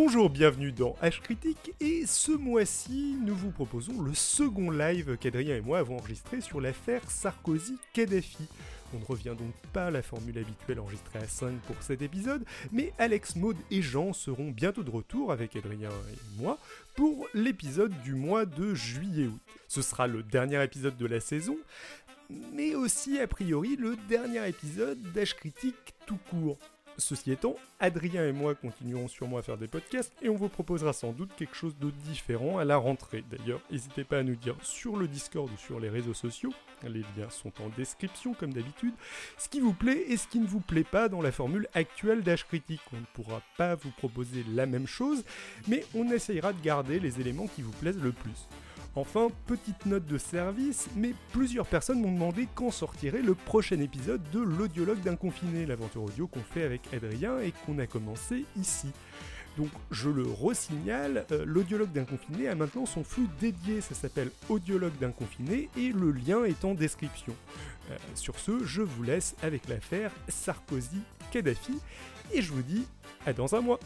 Bonjour, bienvenue dans H Critique et ce mois-ci, nous vous proposons le second live qu'Adrien et moi avons enregistré sur l'affaire Sarkozy-Kadhafi. On ne revient donc pas à la formule habituelle enregistrée à 5 pour cet épisode, mais Alex, Maud et Jean seront bientôt de retour avec Adrien et moi pour l'épisode du mois de juillet-août. Ce sera le dernier épisode de la saison, mais aussi a priori le dernier épisode d'H Critique tout court. Ceci étant, Adrien et moi continuerons sûrement à faire des podcasts et on vous proposera sans doute quelque chose de différent à la rentrée. D'ailleurs, n'hésitez pas à nous dire sur le Discord ou sur les réseaux sociaux, les liens sont en description comme d'habitude, ce qui vous plaît et ce qui ne vous plaît pas dans la formule actuelle d'H Critique. On ne pourra pas vous proposer la même chose, mais on essayera de garder les éléments qui vous plaisent le plus. Enfin, petite note de service, mais plusieurs personnes m'ont demandé quand sortirait le prochain épisode de l'audiologue d'un confiné, l'aventure audio qu'on fait avec Adrien et qu'on a commencé ici. Donc je le resignale, euh, l'audiologue d'un confiné a maintenant son flux dédié, ça s'appelle Audiologue d'un confiné et le lien est en description. Euh, sur ce, je vous laisse avec l'affaire Sarkozy-Kadhafi et je vous dis à dans un mois.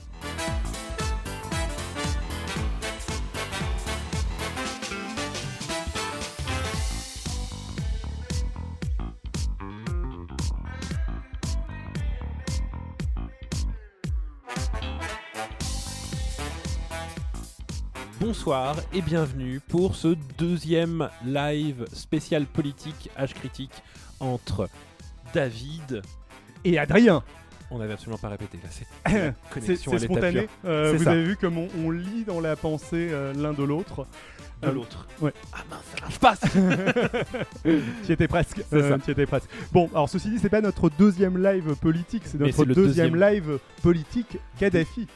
Bonsoir et bienvenue pour ce deuxième live spécial politique H critique entre David. Et Adrien On n'avait absolument pas répété là, c'est spontané. Euh, vous ça. avez vu comme on, on lit dans la pensée euh, l'un de l'autre. de Euh, l'autre. ouais. Ah mince, ça marche pas presque. Presque. Bon, alors ceci dit, c'est pas notre deuxième live politique, c'est notre deuxième. live politique Kadhafi.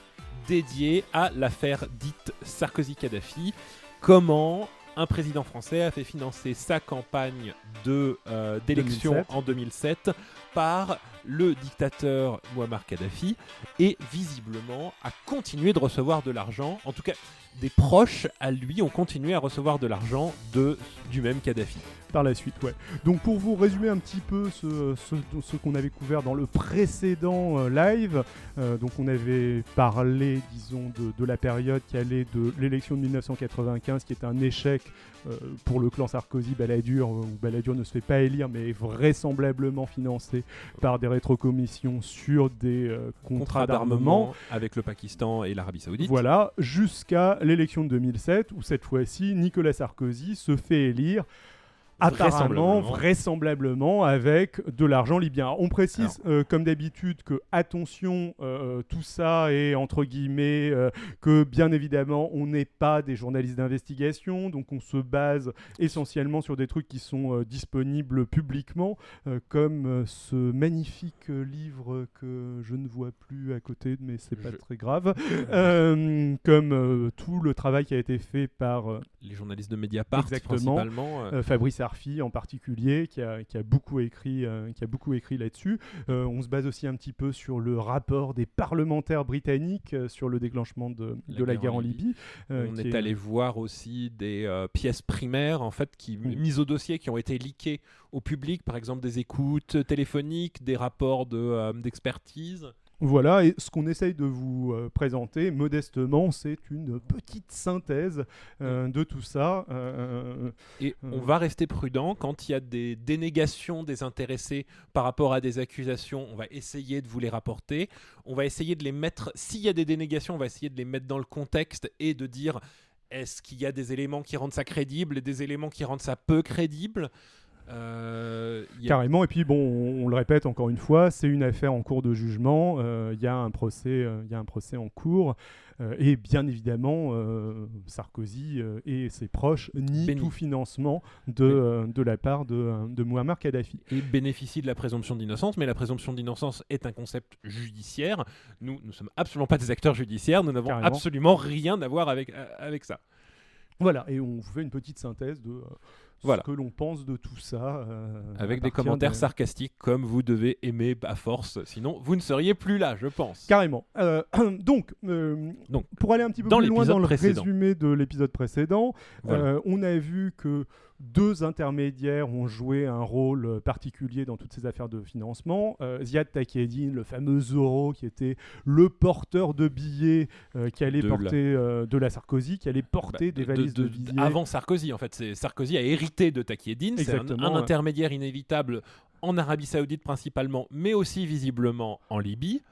Dédié à l'affaire dite Sarkozy-Kadhafi. Comment un président français a fait financer sa campagne de, euh, d'élection 2007. en 2007 par le dictateur Muammar Kadhafi et visiblement a continué de recevoir de l'argent. En tout cas, des proches à lui ont continué à recevoir de l'argent de, du même Kadhafi. Par la suite, ouais. Donc pour vous résumer un petit peu ce, ce- ce qu'on avait couvert dans le précédent euh, live, euh, donc on avait parlé, disons, de, de la période qui allait de l'élection de 1995, qui est un échec euh, pour le clan Sarkozy-Balladur, où Balladur ne se fait pas élire, mais est vraisemblablement financé par des rétrocommissions sur des contrats d'armement. avec le Pakistan et l'Arabie Saoudite. Voilà, jusqu'à l'élection de 2007, où cette fois-ci, Nicolas Sarkozy se fait élire. Apparemment, Vraisemblablement. vraisemblablement, avec de l'argent libyen. On précise, euh, comme d'habitude, que attention, euh, tout ça est entre guillemets, euh, que bien évidemment, on n'est pas des journalistes d'investigation, donc on se base essentiellement sur des trucs qui sont euh, disponibles publiquement, euh, comme euh, ce magnifique euh, livre que je ne vois plus à côté, mais c'est pas Je- très grave, Euh, comme euh, tout le travail qui a été fait par euh, Les journalistes de Mediapart, Exactement. principalement. euh, euh, Fabrice En particulier, qui a, qui a beaucoup écrit, euh, qui a beaucoup écrit là-dessus. Euh, on se base aussi un petit peu sur le rapport des parlementaires britanniques euh, sur le déclenchement de, de la guerre en Libye. On est allé voir aussi des pièces primaires en fait qui mises au dossier qui ont été leakées au public, par exemple des écoutes téléphoniques, des rapports de, d'expertise. Voilà, et ce qu'on essaye de vous euh, présenter modestement, c'est une petite synthèse euh, de tout ça. euh, Et on va rester prudent quand il y a des dénégations des intéressés par rapport à des accusations. On va essayer de vous les rapporter. On va essayer de les mettre. S'il y a des dénégations, on va essayer de les mettre dans le contexte et de dire est-ce qu'il y a des éléments qui rendent ça crédible et des éléments qui rendent ça peu crédible? Euh, a- Carrément, et puis bon, on, on le répète encore une fois, c'est une affaire en cours de jugement, euh, il y, a un procès, euh, il y a un procès en cours, euh, et bien évidemment, euh, Sarkozy euh, et ses proches nient Béni. tout financement de, euh, la part de, euh, de Muammar Kadhafi. et bénéficie de la présomption d'innocence, mais la présomption d'innocence est un concept judiciaire. Nous, nous sommes absolument pas des acteurs judiciaires, nous n'avons absolument rien à voir avec, euh, avec ça. Voilà, et on vous fait une petite synthèse de, euh, Voilà. ce que l'on pense de tout ça. euh, Avec des commentaires de- sarcastiques comme vous devez aimer à force, sinon vous ne seriez plus là, je pense. Carrément. Euh, donc, euh, Donc, pour aller un petit peu plus loin dans le précédent. résumé de l'épisode précédent, Voilà. on a vu que deux intermédiaires ont joué un rôle particulier dans toutes ces affaires de financement. Euh, Ziad Takieddine, le fameux Zorro, qui était le porteur de billets euh, qui allait De la- porter euh, de la Sarkozy, qui allait porter Bah, des de- valises de, de- billets. Avant Sarkozy, en fait, Sarkozy a hérité de Takieddine. C'est un, intermédiaire inévitable en Arabie Saoudite principalement, mais aussi visiblement en Libye.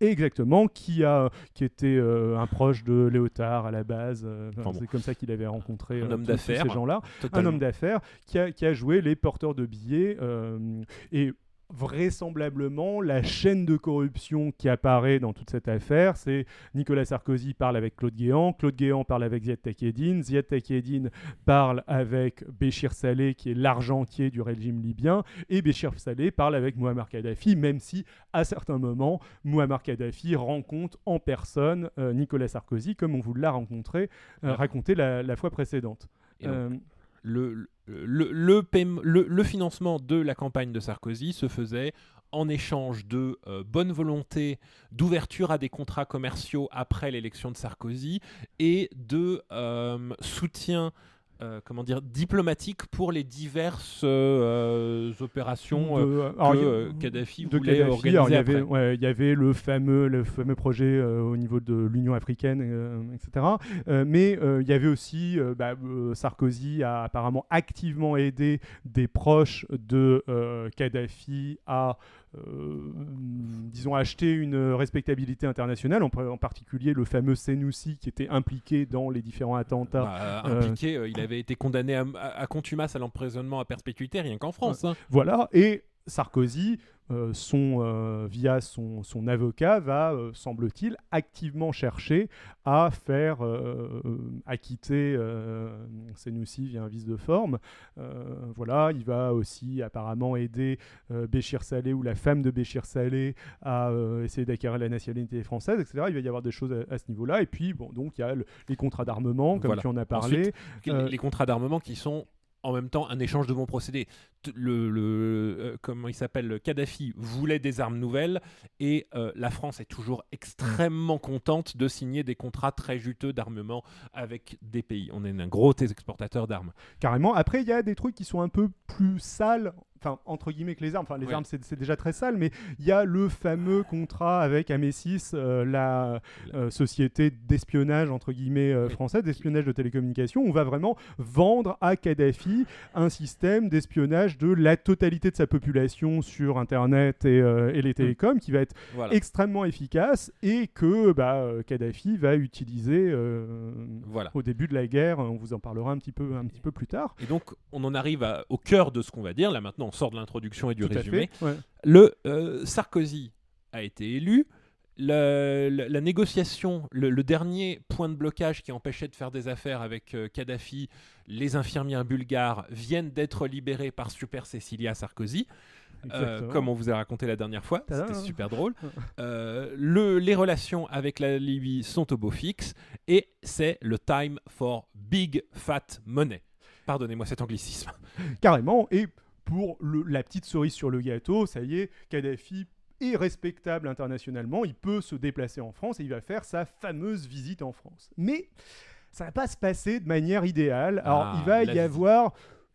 Exactement, qui, a, qui était euh, un proche de Léotard à la base. euh, enfin, Enfin bon. C'est comme ça qu'il avait rencontré Un euh, homme tous- tous d'affaires, ces gens-là. un homme d'affaires qui a, qui a joué les porteurs de billets et vraisemblablement la chaîne de corruption qui apparaît dans toute cette affaire c'est Nicolas Sarkozy parle avec Claude Guéant Claude Guéant parle avec Ziad Takieddine Ziad Takieddine parle avec Béchir Saleh qui est l'argentier du régime libyen et Béchir Saleh parle avec Muammar Kadhafi même si à certains moments Muammar Kadhafi rencontre en personne euh, Nicolas Sarkozy comme on vous l'a rencontré euh, raconté la, la fois précédente. Et donc, Euh, le, le, le, financement de la campagne de Sarkozy se faisait en échange de euh, bonne volonté, d'ouverture à des contrats commerciaux après l'élection de Sarkozy et de euh, soutien. Euh, comment dire diplomatique pour les diverses euh, opérations de- que alors, euh, Kadhafi de voulait Kadhafi, organiser alors, il y avait, après. ouais, il y avait le fameux, le fameux projet au niveau de l'Union africaine, etc. Mais il y avait aussi, bah, Sarkozy a apparemment activement aidé des proches de Kadhafi à, disons, acheter une respectabilité internationale, en, en particulier le fameux Senoussi qui était impliqué dans les différents attentats. Bah, euh, impliqué, euh, il avait été condamné à, à- à contumace à l'emprisonnement à perpétuité rien qu'en France. hein. Voilà, et Sarkozy, euh, son, euh, via son, son avocat, va, euh, semble-t-il, activement chercher à faire acquitter Senoussi via un vice de forme. Voilà, il va aussi apparemment aider Béchir Saleh ou la femme de Béchir Saleh à essayer d'acquérir la nationalité française, etc. Il va y avoir des choses à, à ce niveau-là. Et puis, bon, donc, il y a le- les contrats d'armement, comme Voilà. tu en as parlé. Ensuite, les contrats d'armement qui sont en même temps un échange de bons procédés. Le, le- euh, comment il s'appelle le Kadhafi voulait des armes nouvelles et euh, la France est toujours extrêmement contente de signer des contrats très juteux d'armement avec des pays. On est un gros exportateur d'armes. Carrément. Après, il y a des trucs qui sont un peu plus sales, enfin, entre guillemets, que les armes. Enfin, les armes, c'est déjà très sale, mais il y a le fameux contrat avec Amesis, euh, la euh, société d'espionnage, entre guillemets, euh, française, d'espionnage de télécommunications. On va vraiment vendre à Kadhafi un système d'espionnage de la totalité de sa population sur Internet et, euh, et les télécoms qui va être Voilà. extrêmement efficace et que bah, Kadhafi va utiliser Voilà. au début de la guerre. On vous en parlera un petit peu, un petit peu plus tard. Et donc, on en arrive à- au cœur de ce qu'on va dire. Là, maintenant, on sort de l'introduction et du Tout résumé. fait. Ouais. Le euh, Sarkozy a été élu. La, négociation, le, le dernier point de blocage qui empêchait de faire des affaires avec euh, Kadhafi, les infirmières bulgares viennent d'être libérées par Super Cecilia Sarkozy, euh, comme on vous a raconté la dernière fois. C'était super drôle. Euh, le- les relations avec la Libye sont au beau fixe et c'est le time for big fat money. Pardonnez-moi cet anglicisme. Carrément. Et pour le- la petite cerise sur le gâteau, ça y est, Kadhafi est respectable internationalement. Il peut se déplacer en France et il va faire sa fameuse visite en France. Mais ça va pas se passer de manière idéale. Alors, Ah, il va y visite. avoir.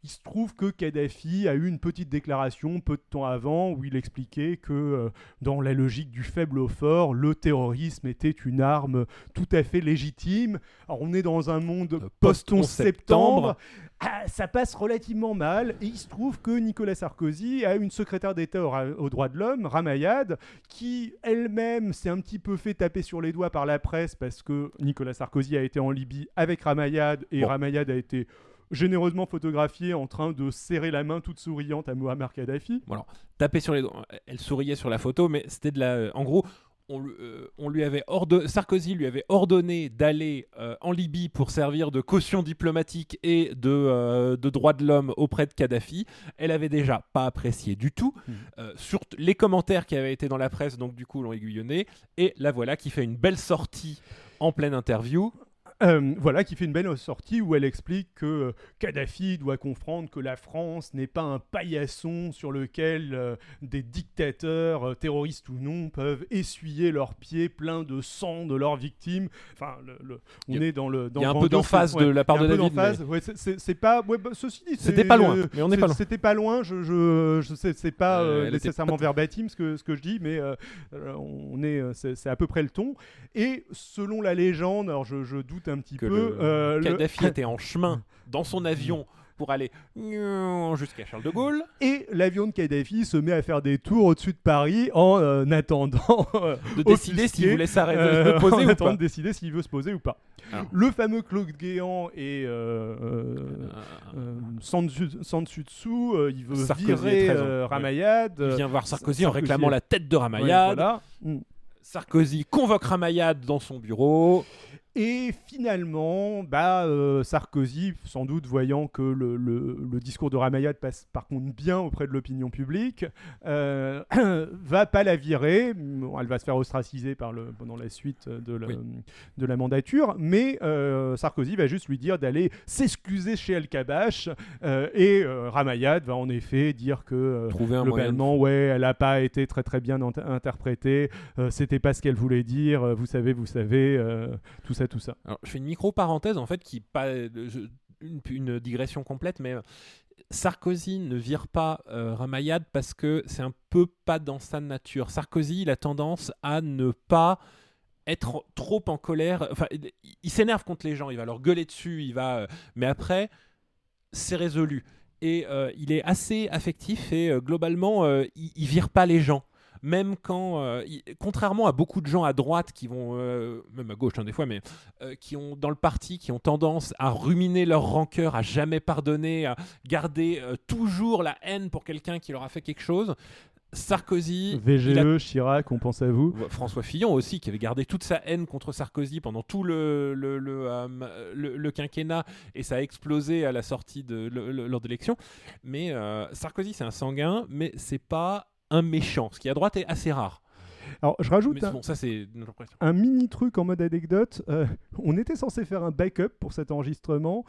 Il se trouve que Kadhafi a eu une petite déclaration peu de temps avant où il expliquait que euh, dans la logique du faible au fort, le terrorisme était une arme tout à fait légitime. Alors on est dans un monde Euh, post-11 post-11 septembre. Ah, ça passe relativement mal et il se trouve que Nicolas Sarkozy a une secrétaire d'État au aux droits de l'homme, Ramayad, qui elle-même s'est un petit peu fait taper sur les doigts par la presse parce que Nicolas Sarkozy a été en Libye avec Ramayad et Bon. Ramayad a été généreusement photographié en train de serrer la main toute souriante à Muammar Kadhafi. taper sur les doigts. Elle souriait sur la photo, mais c'était de la. En gros, on, euh, on lui avait ordonné, Sarkozy lui avait ordonné d'aller euh, en Libye pour servir de caution diplomatique et de, euh, de droits de l'homme auprès de Kadhafi. Elle avait déjà pas apprécié du tout. Euh, sur les commentaires qui avaient été dans la presse, donc du coup l'ont aiguillonné. Et la voilà qui fait une belle sortie en pleine interview. Euh, voilà, qui fait une belle sortie où elle explique que euh, Kadhafi doit comprendre que la France n'est pas un paillasson sur lequel euh, des dictateurs, euh, terroristes ou non, peuvent essuyer leurs pieds pleins de sang de leurs victimes. Enfin, le- le- on a- est dans le. Dans il y a un peu d'emphase de la part de David, d'emphase. Ouais, c'est- pas. ouais, bah, ceci dit, C'était pas loin, mais on n'est pas loin. C'était pas loin. Je, je, je sais, c'est pas Euh, nécessairement pas- verbatim ce que ce que je dis, mais on est, c'est c'est à peu près le ton. Et selon la légende, alors je, je doute un petit que peu. le euh, le- Kadhafi était en chemin dans son avion pour aller jusqu'à Charles de Gaulle. Et l'avion de Kadhafi se met à faire des tours au-dessus de Paris en euh, attendant euh, de décider s'il voulait s'arrêter euh, de poser en ou pas. de décider s'il veut se poser ou pas. Alors. Le fameux Claude Guéant et Sansu Sansutsu, euh, il veut Sarkozy virer. Ramayad. Il vient voir Sarkozy, en réclamant la tête de ouais, Ramayad. voilà. Mm. Sarkozy convoque Ramayad dans son bureau. Et finalement, bah, euh, Sarkozy, sans doute voyant que le, le- le discours de Ramayad passe par contre bien auprès de l'opinion publique, euh, va pas la virer. Bon, elle va se faire ostraciser par le, pendant la suite de la, Oui. de la mandature, mais euh, Sarkozy va juste lui dire d'aller s'excuser chez El Kabash. euh, et Ramayad va en effet dire que globalement, ouais, elle n'a pas été très très bien int- interprétée. C'était pas ce qu'elle voulait dire. vous savez, vous savez, tout ça, tout ça. Je fais une micro parenthèse en fait qui pas je- une, digression complète, mais euh, Sarkozy ne vire pas euh, Ramayad parce que c'est un peu pas dans sa nature. Sarkozy, il a tendance à ne pas être trop en colère. Enfin, il, s'énerve contre les gens, il va leur gueuler dessus, il va. euh, mais après, c'est résolu. Et euh, il est assez affectif et euh, globalement, euh, il, il vire pas les gens. Même quand, euh, contrairement à beaucoup de gens à droite qui vont, euh, même à gauche hein, des fois, mais euh, qui ont dans le parti, qui ont tendance à ruminer leur rancœur, à jamais pardonner, à garder toujours la haine pour quelqu'un qui leur a fait quelque chose. Sarkozy, VGE, a- Chirac, on pense à vous. François Fillon aussi, qui avait gardé toute sa haine contre Sarkozy pendant tout le, le, le, euh, le- le quinquennat, et ça a explosé à la sortie de lors de l'élection. Mais euh, Sarkozy, c'est un sanguin, mais c'est pas un méchant, ce qui à droite est assez rare. Alors, je rajoute un, bon, ça mini truc en mode anecdote. Euh, on était censé faire un backup pour cet enregistrement.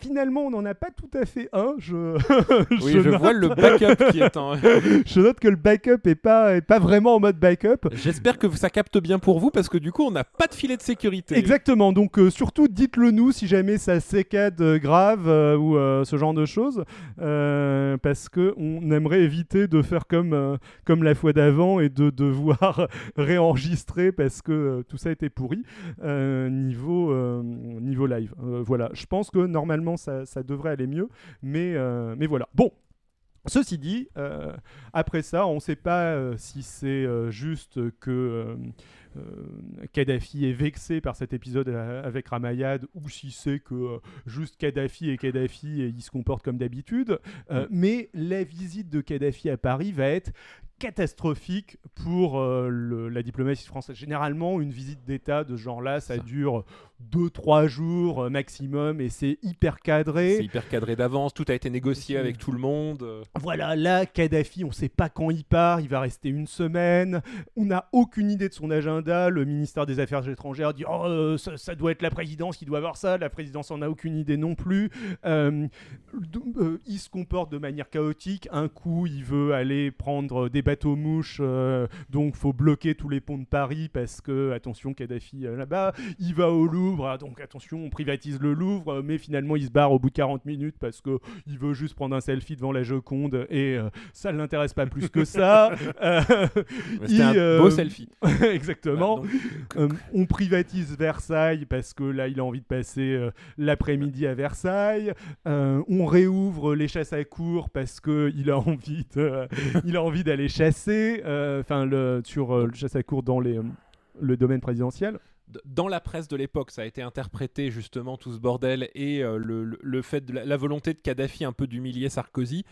Finalement, on n'en a pas tout à fait un. Je, Oui, je, note, vois le backup qui est en. je note que le backup est pas, est pas vraiment en mode backup. J'espère que ça capte bien pour vous parce que du coup, on n'a pas de filet de sécurité. Exactement, donc euh, surtout dites-le nous si jamais ça sécade euh, grave euh, ou ce genre de choses, parce que on aimerait éviter de faire comme, comme la fois d'avant et de devoir réenregistrer parce que euh, tout ça était pourri euh, niveau, euh, niveau live. Voilà, je pense que normalement ça, ça devrait aller mieux, mais, mais voilà. Bon. Ceci dit, euh, après ça, on ne sait pas euh, si c'est euh, juste que Kadhafi est vexé par cet épisode avec Ramayad ou si c'est que juste Kadhafi est Kadhafi et il se comporte comme d'habitude. Euh, Mais la visite de Kadhafi à Paris va être catastrophique pour euh, le- la diplomatie française. Généralement, une visite d'État de ce genre-là, ça Ça. dure 2-3 jours euh, maximum et c'est hyper cadré. C'est hyper cadré d'avance, tout a été négocié avec tout le monde. Voilà, là, Kadhafi, on ne sait pas quand il part, il va rester une semaine, on n'a aucune idée de son agenda, le ministère des Affaires étrangères dit oh, euh, ça, ça doit être la présidence qui doit avoir ça, la présidence en a aucune idée non plus. Il se comporte de manière chaotique, un coup il veut aller prendre des bateaux mouches, euh, donc faut bloquer tous les ponts de Paris parce que, attention, Kadhafi euh, là-bas, il va au Louvre, ah, donc attention, on privatise le Louvre, euh, mais finalement il se barre au bout de 40 minutes parce que il veut juste prendre un selfie devant la Joconde et euh, ça ne l'intéresse pas plus que ça. Euh, un il, euh, beau selfie. Exactement. Euh, on privatise Versailles parce que là, il a envie de passer euh, l'après-midi à Versailles. Euh, on réouvre les chasses à cour parce que il a envie de, il a envie d'aller chasser. euh, Enfin, sur euh, le chasse à cour dans les euh, le domaine présidentiel. dans la presse de l'époque, ça a été interprété justement tout ce bordel et le, le- fait de la, volonté de Kadhafi un peu d'humilier Sarkozy,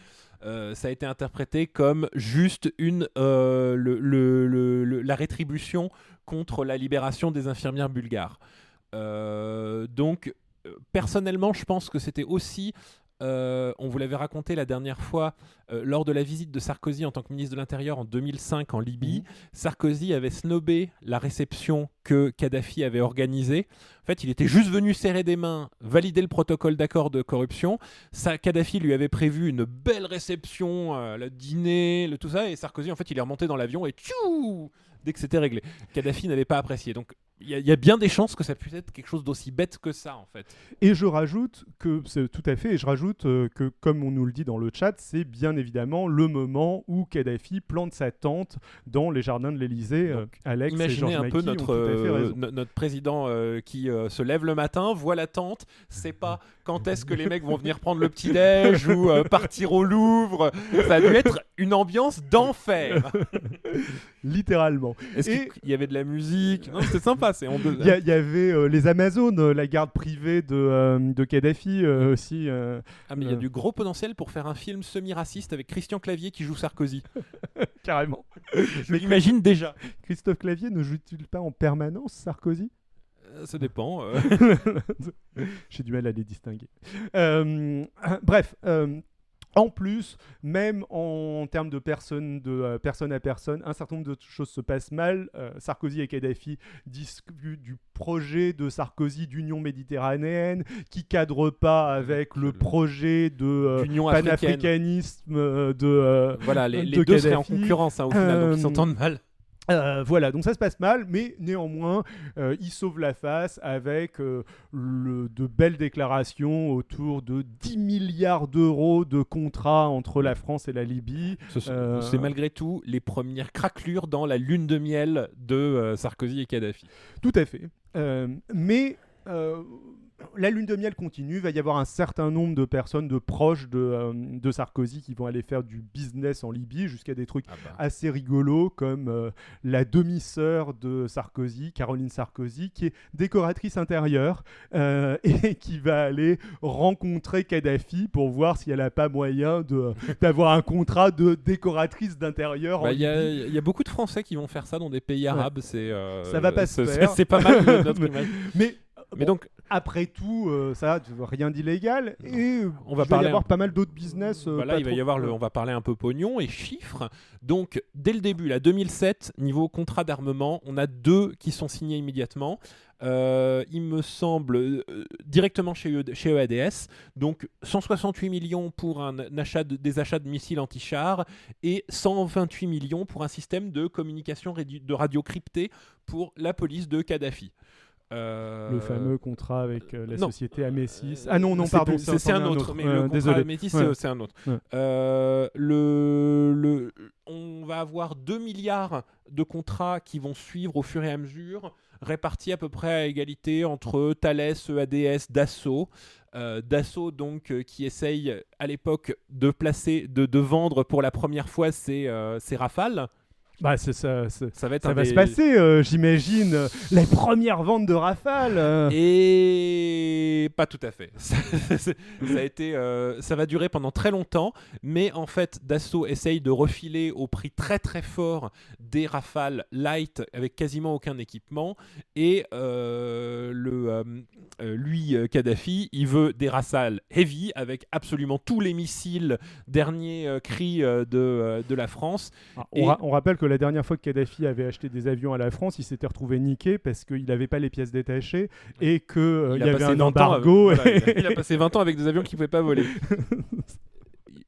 ça a été interprété comme juste une euh, le- la rétribution contre la libération des infirmières bulgares. Donc personnellement, je pense que c'était aussi euh, on vous l'avait raconté la dernière fois, euh, lors de la visite de Sarkozy en tant que ministre de l'Intérieur en 2005 en Libye, Mhm. Sarkozy avait snobé la réception que Kadhafi avait organisée. En fait, il était juste venu serrer des mains, valider le protocole d'accord de corruption. Ça, Kadhafi lui avait prévu une belle réception, euh, le dîner, le tout ça, et Sarkozy, en fait, il est remonté dans l'avion et tchou dès que c'était réglé. Kadhafi n'avait pas apprécié. Donc, il y, a- il y a bien des chances que ça puisse être quelque chose d'aussi bête que ça, en fait. Et je rajoute que c'est tout à fait, et je rajoute euh, que comme on nous le dit dans le chat, c'est bien évidemment le moment où Kadhafi plante sa tente dans les jardins de l'Élysée. Euh, Alex et Imaginez Georges un peu notre, tout à fait euh, notre président euh, qui se lève le matin, voit la tente, sait pas quand est-ce que les mecs vont venir prendre le petit-déj ou partir au Louvre. Ça a dû être une ambiance d'enfer. Littéralement. Est-ce Et- qu'il y avait de la musique? Non, C'était sympa. Il y, avait euh, les Amazones, euh, la garde privée de, euh, de Kadhafi euh, aussi. euh, Ah, mais il y a du gros potentiel pour faire un film semi-raciste avec Christian Clavier qui joue Sarkozy. carrément. Je l'imagine déjà. Christophe Clavier ne joue-t-il pas en permanence Sarkozy? Ça dépend. euh. J'ai du mal à les distinguer. Euh, bref. En plus, même en termes de personne, de euh, personne à personne, un certain nombre de choses se passent mal. Euh, Sarkozy et Kadhafi discutent du projet de Sarkozy d'union méditerranéenne qui cadre pas avec le projet de euh, panafricanisme euh, de Voilà, les, les de deux seraient en Kadhafi. concurrence hein, au final, donc ils s'entendent mal. Euh, voilà, donc ça se passe mal, mais néanmoins, euh, il sauve la face avec euh, le- de belles déclarations autour de 10 milliards d'euros de contrats entre la France et la Libye. Ce C'est malgré tout les premières craquelures dans la lune de miel de Sarkozy et Kadhafi. Tout à fait. Mais la lune de miel continue, il va y avoir un certain nombre de personnes, de proches de, euh, de Sarkozy qui vont aller faire du business en Libye jusqu'à des trucs assez rigolos comme euh, la demi-sœur de Sarkozy, Caroline Sarkozy, qui est décoratrice intérieure euh, et qui va aller rencontrer Kadhafi pour voir si elle n'a pas moyen d'avoir un contrat de décoratrice d'intérieur. Bah, Il y, a- y beaucoup de Français qui vont faire ça dans des pays arabes. C'est Ça va pas se c'est- faire. C'est pas mal notre image. Mais, Mais bon, donc, après tout, euh, ça, rien d'illégal. Et On va il parler y avoir un- pas mal d'autres business. euh, Voilà, pas il va y avoir le, on va parler un peu pognon et chiffres. Donc, dès le début, là, 2007, niveau contrat d'armement, on a deux qui sont signés immédiatement. Euh, il me semble euh, directement chez, E- chez EADS. Donc, 168 millions pour un, un achat de- des achats de missiles anti-chars et 128 millions pour un système de communication de radio cryptée pour la police de Kadhafi. Euh, Le fameux contrat avec euh, la non. société Amécis. Euh, Ah non, non, pardon, c'est un autre. Mais Euh, le contrat désolé. Métis, Ouais. c'est- un autre. Ouais. Le, le, on va avoir 2 milliards de contrats qui vont suivre au fur et à mesure, répartis à peu près à égalité entre Thales, EADS, Dassault. Dassault, donc, qui essaye à l'époque de placer, de, de vendre pour la première fois ses, ses Rafales. Bah, c'est ça. Ça va être Ça un va des- se passer, euh, j'imagine. euh, Les premières ventes de Rafale. euh. Et pas tout à fait. ça, a été, euh, ça va durer pendant très longtemps, mais en fait, Dassault essaye de refiler au prix très très fort des Rafales light avec quasiment aucun équipement. Et euh, le, lui, Kadhafi, il veut des Rafales heavy avec absolument tous les missiles dernier cri de, de la France. Ah, Et- on, ra- on rappelle que la dernière fois que Kadhafi avait acheté des avions à la France, il s'était retrouvé niqué parce qu'il n'avait pas les pièces détachées et qu'il Il y a avait passé un 20 ans embargo. avec- voilà, il, a, il a passé 20 ans avec des avions qui ne pouvaient pas voler.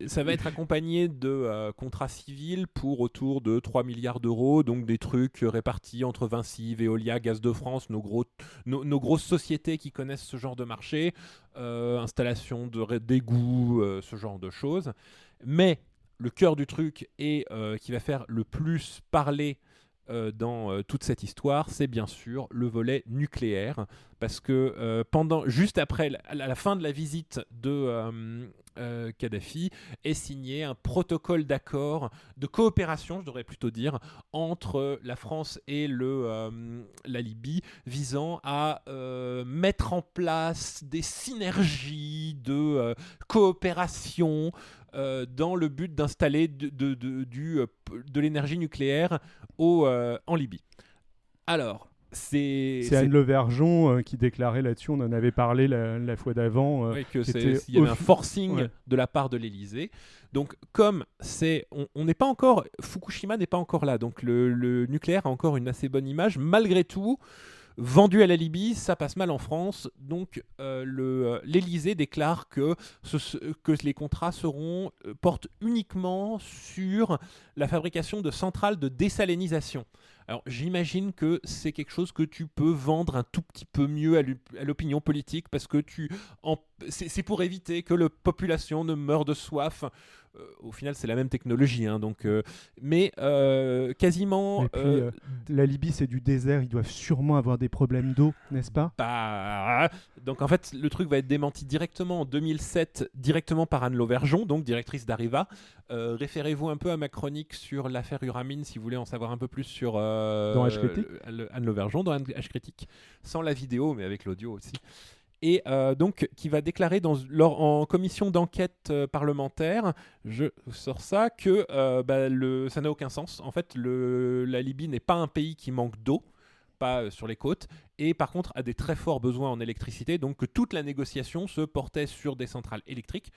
Ça va être accompagné de euh, contrats civils pour autour de 3 milliards d'euros, donc des trucs euh, répartis entre Vinci, Veolia, Gaz de France, nos, gros, nos, nos grosses sociétés qui connaissent ce genre de marché, euh, installation d'égouts, euh, ce genre de choses. Mais le cœur du truc et euh, qui va faire le plus parler euh, dans euh, toute cette histoire, c'est bien sûr le volet nucléaire, parce que pendant, juste après la, fin de la visite de Kadhafi, est signé un protocole d'accord de coopération, je devrais plutôt dire, entre la France et la Libye, visant à mettre en place des synergies de coopération euh, dans le but d'installer de, de, de, l'énergie nucléaire au, euh, en Libye. Alors, c'est C'est Anne Levergeon euh, qui déclarait là-dessus, on en avait parlé la, la fois d'avant. euh, Ouais, que était il y avait un forcing Ouais. de la part de l'Elysée. Donc, comme c'est, on on n'est pas encore, Fukushima n'est pas encore là, donc le, le nucléaire a encore une assez bonne image. Malgré tout, vendu à la Libye, ça passe mal en France. Donc, euh, le, euh, l'Elysée déclare que, les contrats euh, portent uniquement sur la fabrication de centrales de désalinisation. Alors j'imagine que c'est quelque chose que tu peux vendre un tout petit peu mieux à l'opinion politique parce que c'est pour éviter que la population ne meure de soif. Euh, au final, c'est la même technologie, hein, donc, euh, mais euh, quasiment. Et puis, la Libye, c'est du désert, ils doivent sûrement avoir des problèmes d'eau, n'est-ce pas? Bah, donc en fait, le truc va être démenti directement en 2007, directement par Anne Lauvergeon, donc directrice d'Arriva. Référez-vous un peu à ma chronique sur l'affaire Uramine si vous voulez en savoir un peu plus sur Dans H Critique? Anne Lauvergeon dans H Critique, sans la vidéo mais avec l'audio aussi. Et euh, donc qui va déclarer dans, en commission d'enquête euh, parlementaire, je sors ça, que euh, bah, ça n'a aucun sens. En fait, la Libye n'est pas un pays qui manque d'eau, pas sur les côtes, et par contre a des très forts besoins en électricité, donc que toute la négociation se portait sur des centrales électriques,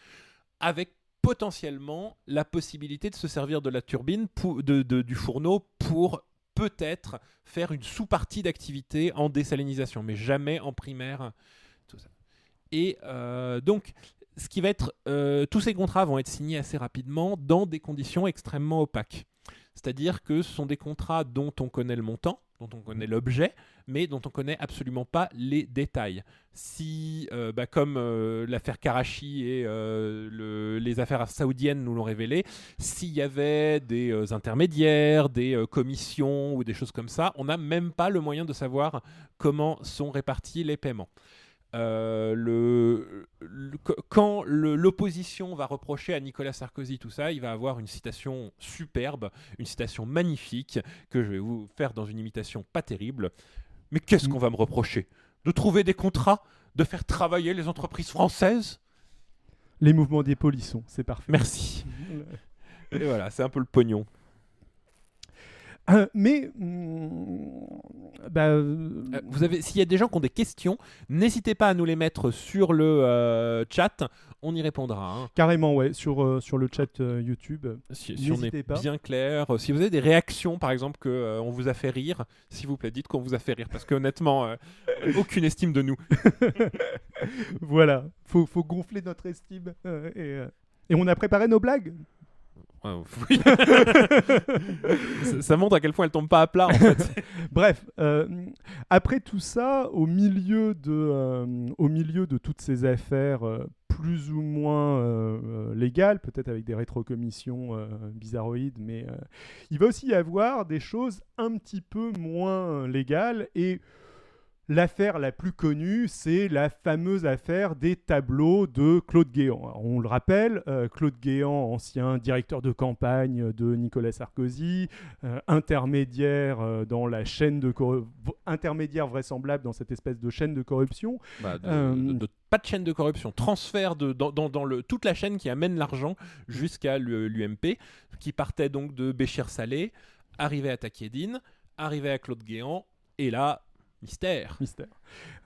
avec potentiellement la possibilité de se servir de la turbine, du fourneau, pour peut-être faire une sous-partie d'activité en désalinisation, mais jamais en primaire. Et euh, donc, euh, tous ces contrats vont être signés assez rapidement dans des conditions extrêmement opaques. C'est-à-dire que ce sont des contrats dont on connaît le montant, dont on connaît l'objet, mais dont on connaît absolument pas les détails. Si, euh, bah, comme l'affaire Karachi et le- les affaires saoudiennes nous l'ont révélé, s'il y avait des intermédiaires, des commissions ou des choses comme ça, on n'a même pas le moyen de savoir comment sont répartis les paiements. Euh, le, le- qu- quand l'opposition va reprocher à Nicolas Sarkozy tout ça, il va avoir une citation superbe, une citation magnifique que je vais vous faire dans une imitation pas terrible. Mais qu'est-ce qu'on va me reprocher? De trouver des contrats? De faire travailler les entreprises françaises? Les mouvements des polissons, c'est parfait. Merci. Et voilà, c'est un peu le pognon. Euh, mais, hum, bah, euh, Euh, vous avez, s'il y a des gens qui ont des questions, n'hésitez pas à nous les mettre sur le euh, chat. On y répondra. hein. carrément, ouais, sur, sur le chat YouTube. Si, si on est pas. bien clair, si vous avez des réactions, par exemple, que on vous a fait rire, s'il vous plaît, dites qu'on vous a fait rire, parce que honnêtement, aucune estime de nous. voilà, faut, faut gonfler notre estime. et, et on a préparé nos blagues. Ça, montre à quel point elle tombe pas à plat. Bref, euh, après tout ça, au milieu de, euh, au milieu de toutes ces affaires euh, plus ou moins légales, peut-être avec des rétrocommissions bizarroïdes, mais il va aussi y avoir des choses un petit peu moins légales et L'affaire la plus connue, c'est la fameuse affaire des tableaux de Claude Guéant. Alors, on le rappelle, euh, Claude Guéant, ancien directeur de campagne de Nicolas Sarkozy, euh, intermédiaire euh, dans la chaîne de intermédiaire vraisemblable dans cette espèce de chaîne de corruption. Bah, de- de- de- pas de chaîne de corruption, transfert de, dans, dans- dans le, toute la chaîne qui amène l'argent jusqu'à l'UMP, qui partait donc de Béchir Salé, arrivait à Takedine, arrivait à Claude Guéant, et là, mystère. Mystère.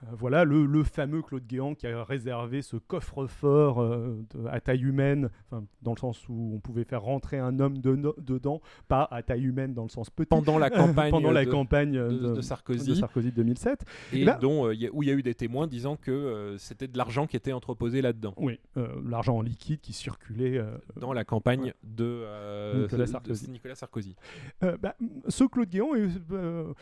Euh, voilà le, le fameux Claude Guéant qui a réservé ce coffre-fort euh, à taille humaine, dans le sens où on pouvait faire rentrer un homme de no- dedans, pas à taille humaine dans le sens petit. Pendant la campagne, Pendant la de, campagne de- euh, de Sarkozy, de Sarkozy de 2007. et là- dont, euh, il y a- où il y a eu des témoins disant que euh, c'était de l'argent qui était entreposé là-dedans, Oui, euh, l'argent en liquide qui circulait. euh, dans la campagne de, euh, Nicolas Sarkozy. Nicolas Sarkozy. Euh, bah, ce Claude Guéant est, euh,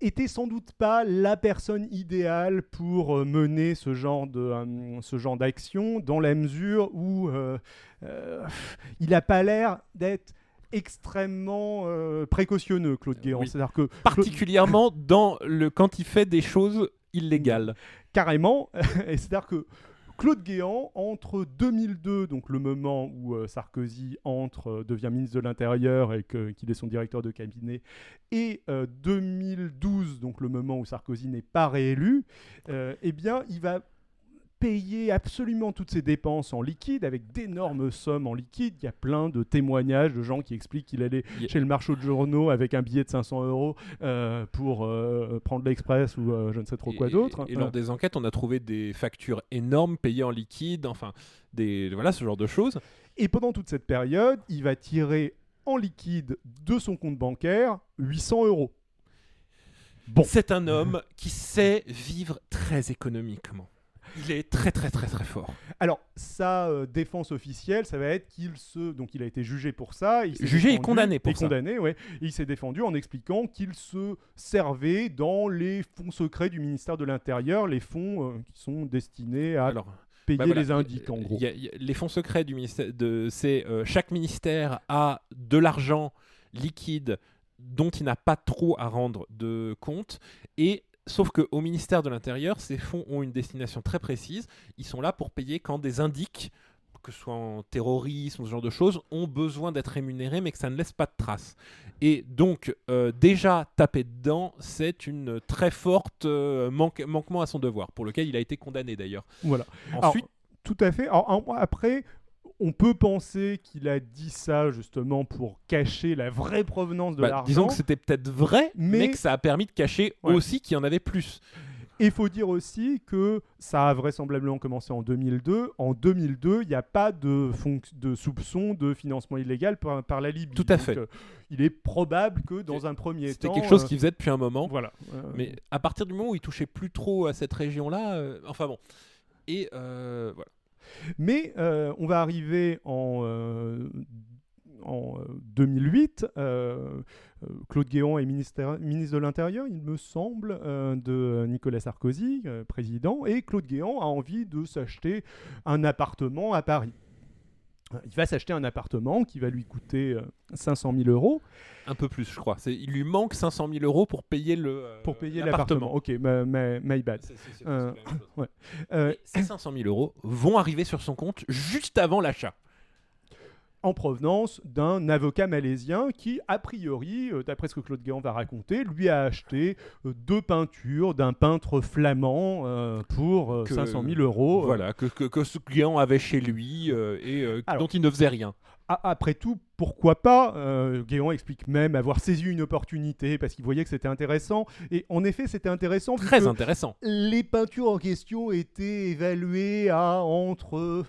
était sans doute pas la personne idéale pour euh, mener ce genre de euh, ce genre d'action dans la mesure où euh, euh, il n'a pas l'air d'être extrêmement euh, précautionneux Claude Guéant oui. c'est-à-dire que Particulièrement dans le, quand il fait des choses illégales. carrément. Et c'est-à-dire que Claude Guéant, entre 2002, donc le moment où euh, Sarkozy entre, euh, devient ministre de l'Intérieur et qu'il est son directeur de cabinet, et euh, 2012, donc le moment où Sarkozy n'est pas réélu, euh, eh bien, il va payer absolument toutes ses dépenses en liquide, avec d'énormes sommes en liquide. Il y a plein de témoignages de gens qui expliquent qu'il allait chez le marchand de journaux avec un billet de 500 euros euh, pour euh, prendre l'express ou euh, je ne sais trop quoi d'autre. Et, et lors des enquêtes, on a trouvé des factures énormes payées en liquide, enfin, des, voilà, ce genre de choses. Et pendant toute cette période, il va tirer en liquide de son compte bancaire 800 euros. Bon. C'est un homme qui sait vivre très économiquement. Il est très très très très fort. Alors, sa euh, défense officielle, ça va être qu'il se. Donc, il a été jugé pour ça. il Jugé et condamné pour et ça. condamné, ouais. Et il s'est défendu en expliquant qu'il se servait dans les fonds secrets du ministère de l'Intérieur, les fonds euh, qui sont destinés à Alors, payer bah voilà, les indiques, en il gros. y a- il y a- les fonds secrets du ministère, de, c'est euh, chaque ministère a de l'argent liquide dont il n'a pas trop à rendre de compte et Sauf qu'au ministère de l'Intérieur, ces fonds ont une destination très précise. Ils sont là pour payer quand des indiques, que ce soit en terrorisme ou ce genre de choses, ont besoin d'être rémunérés, mais que ça ne laisse pas de traces. Et donc, euh, déjà, taper dedans, c'est une très forte euh, manque- manquement à son devoir, pour lequel il a été condamné d'ailleurs. Voilà. Ensuite, Tout à fait. Alors, après, on peut penser qu'il a dit ça justement pour cacher la vraie provenance de bah, l'argent. disons que c'était peut-être vrai, mais... mais- que ça a permis de cacher Ouais. aussi qu'il y en avait plus. Et il faut dire aussi que ça a vraisemblablement commencé en 2002. En 2002, il n'y a pas de, de soupçon de financement illégal par, par la Libye. Tout à Donc, fait. euh, il est probable que dans un premier C'était temps. quelque chose euh, qu'il faisait depuis un moment. Voilà. Euh, Mais à partir du moment où il touchait plus trop à cette région-là, euh, enfin bon. Et voilà. Mais euh, on va arriver en, euh, en euh, 2008. euh, Claude Guéant est ministre de l'Intérieur, il me semble, de Nicolas Sarkozy, président. Et Claude Guéant a envie de s'acheter un appartement à Paris. Il va s'acheter un appartement qui va lui coûter euh, 500 000 euros Un peu plus, je crois. Il lui manque 500 000 euros pour payer le euh, pour payer l'appartement. Ok, my bad. Euh, ouais. Euh, ces 500 000 euros vont arriver sur son compte juste avant l'achat. En provenance d'un avocat malaisien qui, a priori, euh, d'après ce que Claude Guéant va raconter, lui a acheté euh, deux peintures d'un peintre flamand euh, pour euh, Que- 500 000 euros. Voilà, que, que, que ce client avait chez lui euh, et euh, Alors- dont il ne faisait rien. après tout, pourquoi pas euh, Guéant explique même avoir saisi une opportunité parce qu'il voyait que c'était intéressant. Et en effet, c'était intéressant. Très intéressant. Les peintures en question étaient évaluées à entre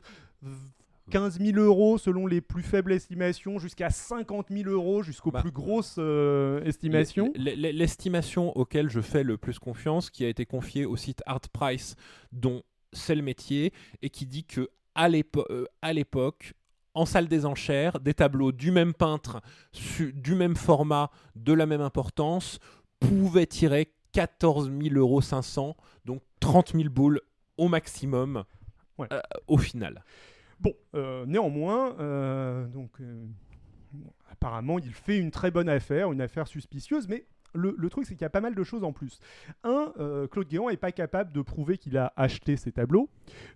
15 000 euros selon les plus faibles estimations, jusqu'à 50 000 euros jusqu'aux Bah, plus grosses euh, estimations. L'estimation auquel je fais le plus confiance, qui a été confiée au site Art Price, dont c'est le métier, et qui dit que euh, à l'époque, en salle des enchères, des tableaux du même peintre, su- du même format, de la même importance, pouvaient tirer 14 000 euros 500, donc 30 000 boules au maximum Ouais. euh, au final. Bon, euh, néanmoins, euh, donc, euh, apparemment, il fait une très bonne affaire, une affaire suspicieuse, mais le, le truc, c'est qu'il y a pas mal de choses en plus. Un, euh, Claude Guéant n'est pas capable de prouver qu'il a acheté ces tableaux.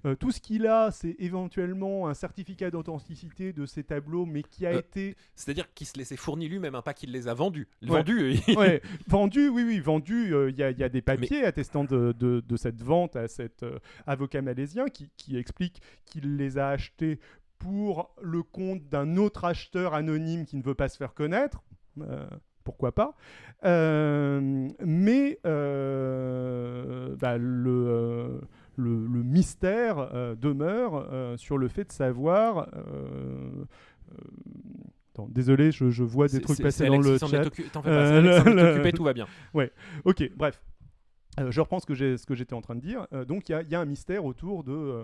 Euh, tout ce qu'il a, c'est éventuellement un certificat d'authenticité de ces tableaux, mais qui a Euh, été C'est-à-dire qu'il se laissait fournir lui-même, hein, pas qu'il les a vendus. Ouais. Vendus, il- ouais, vendu, oui, oui, vendu. euh, Il y, a- y a des papiers attestant de, de- de cette vente à cet avocat malaisien qui, qui explique qu'il les a achetés pour le compte d'un autre acheteur anonyme qui ne veut pas se faire connaître. Euh, pourquoi pas Euh, Mais euh, bah, le, euh, le, le mystère euh, demeure euh, sur le fait de savoir. euh, attends, désolé, je, je vois des trucs passer dans le chat. T'en fais pas, c'est Alex qui s'en est le- occupé, tout va bien. Ok, bref. Euh, je reprends ce que j'ai- ce que j'étais en train de dire. Euh, donc il y a- il y, a un mystère autour de euh,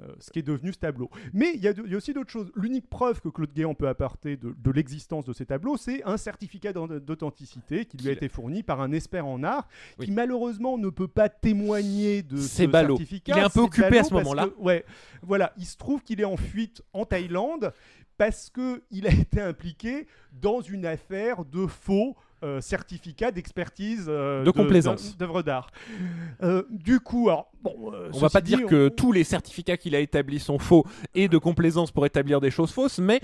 euh, ce qui est devenu ce tableau. Mais il y, a y aussi d'autres choses. L'unique preuve que Claude Guéant peut apporter de, de l'existence de ces tableaux, c'est un certificat d'authenticité qui lui a Qu'il- été fourni par un expert en art, Oui. qui malheureusement ne peut pas témoigner de ce ballot. certificat. Il est un peu occupé à ce moment-là. Ouais, voilà. Il se trouve qu'il est en fuite en Thaïlande parce que il a été impliqué dans une affaire de faux euh, certificats d'expertise euh, De complaisance. d'œuvres d'art. Euh, du coup, alors, bon, On va pas dit, dire que tous les certificats qu'il a établis sont faux et de complaisance pour établir des choses fausses, mais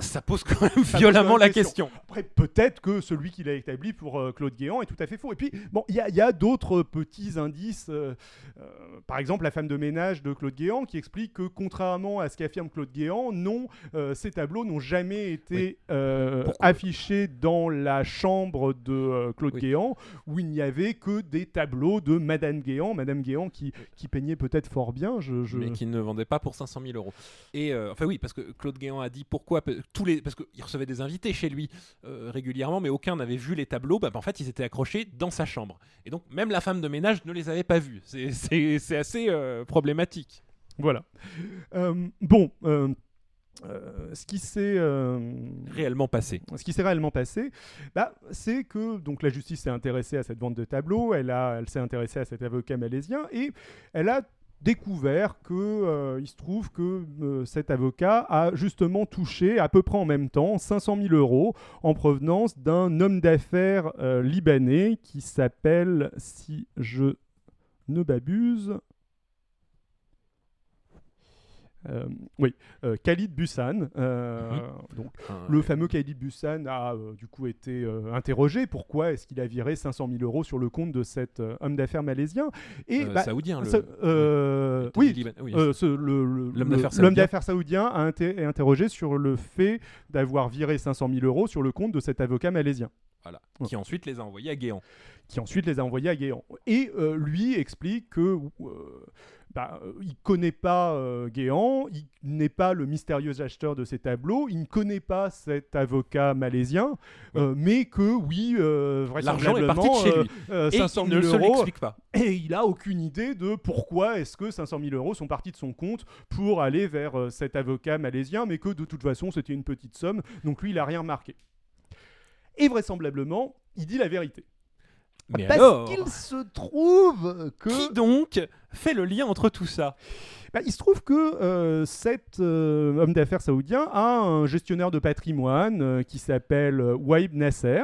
ça pose quand même violemment la question. Après, peut-être que celui qu'il a établi pour euh, Claude Guéant est tout à fait faux. Et puis, bon, il y a, d'autres petits indices. euh, euh, par exemple, la femme de ménage de Claude Guéant qui explique que, contrairement à ce qu'affirme Claude Guéant, non, euh, ces tableaux n'ont jamais été euh, affichés dans la chambre de euh, Claude Oui. Guéant, où il n'y avait que des tableaux de Madame Guéant. Madame Guéant qui, qui peignait peut-être fort bien. Je, je- mais qui ne vendait pas pour 500 000 euros. Et euh, enfin oui, parce que Claude Guéant a dit pourquoi tous les parce qu'il recevait des invités chez lui euh, régulièrement, mais aucun n'avait vu les tableaux. Bah, en fait, ils étaient accrochés dans sa chambre. Et donc même la femme de ménage ne les avait pas vus. C'est- assez euh, problématique. Voilà. Euh, bon. euh, ce qui s'est euh, Réellement passé. ce qui s'est réellement passé, bah, c'est que donc la justice s'est intéressée à cette vente de tableaux, elle, a, elle s'est intéressée à cet avocat malaisien et elle a découvert que euh, il se trouve que euh, cet avocat a justement touché à peu près en même temps 500 000 euros en provenance d'un homme d'affaires euh, libanais qui s'appelle, si je ne m'abuse, euh, oui, euh, Khalid Bussan. euh, donc, Enfin, le fameux Khalid Bussan a euh, du coup été interrogé. Pourquoi est-ce qu'il a viré 500 000 euros sur le compte de cet homme d'affaires malaisien? Et bah, saoudien. Le- oui, L'homme d'affaires saoudien. a est interrogé sur le fait d'avoir viré 500 000 euros sur le compte de cet avocat malaisien, voilà. Qui ensuite les a envoyés à Guéant. qui ensuite les a envoyés à Guéant. Et lui explique que bah, euh, il connaît pas euh, Guéant, il n'est pas le mystérieux acheteur de ces tableaux, il ne connaît pas cet avocat malaisien, euh, mais que oui, euh, L'argent est parti de vraisemblablement, chez euh, lui. euh, Et 500 il ne 000 se euros, l'explique pas. et il a aucune idée de pourquoi est-ce que 500 000 euros sont partis de son compte pour aller vers euh, cet avocat malaisien, mais que de toute façon c'était une petite somme, donc lui il a rien remarqué. Et vraisemblablement, il dit la vérité. Mais Parce alors qu'il se trouve que Qui donc fait le lien entre tout ça Bah, il se trouve que euh, cet euh, homme d'affaires saoudien a un gestionnaire de patrimoine euh, qui s'appelle Waib Nasser.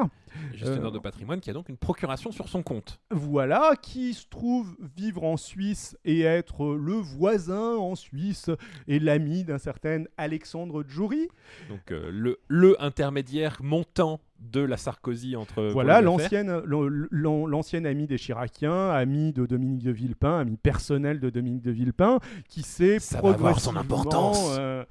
Gestionnaire Euh, de patrimoine qui a donc une procuration sur son compte. Voilà, qui se trouve vivre en Suisse et être le voisin en Suisse et l'ami d'un certain Alexandre Djouri. Donc euh, le, le intermédiaire montant de la Sarkozy entre. Voilà, l'ancienne, l'an- l'an- l'ancien ami des Chiraciens, ami de Dominique de Villepin, ami personnel de Dominique de Villepin, qui s'est Ça va avoir son importance. euh,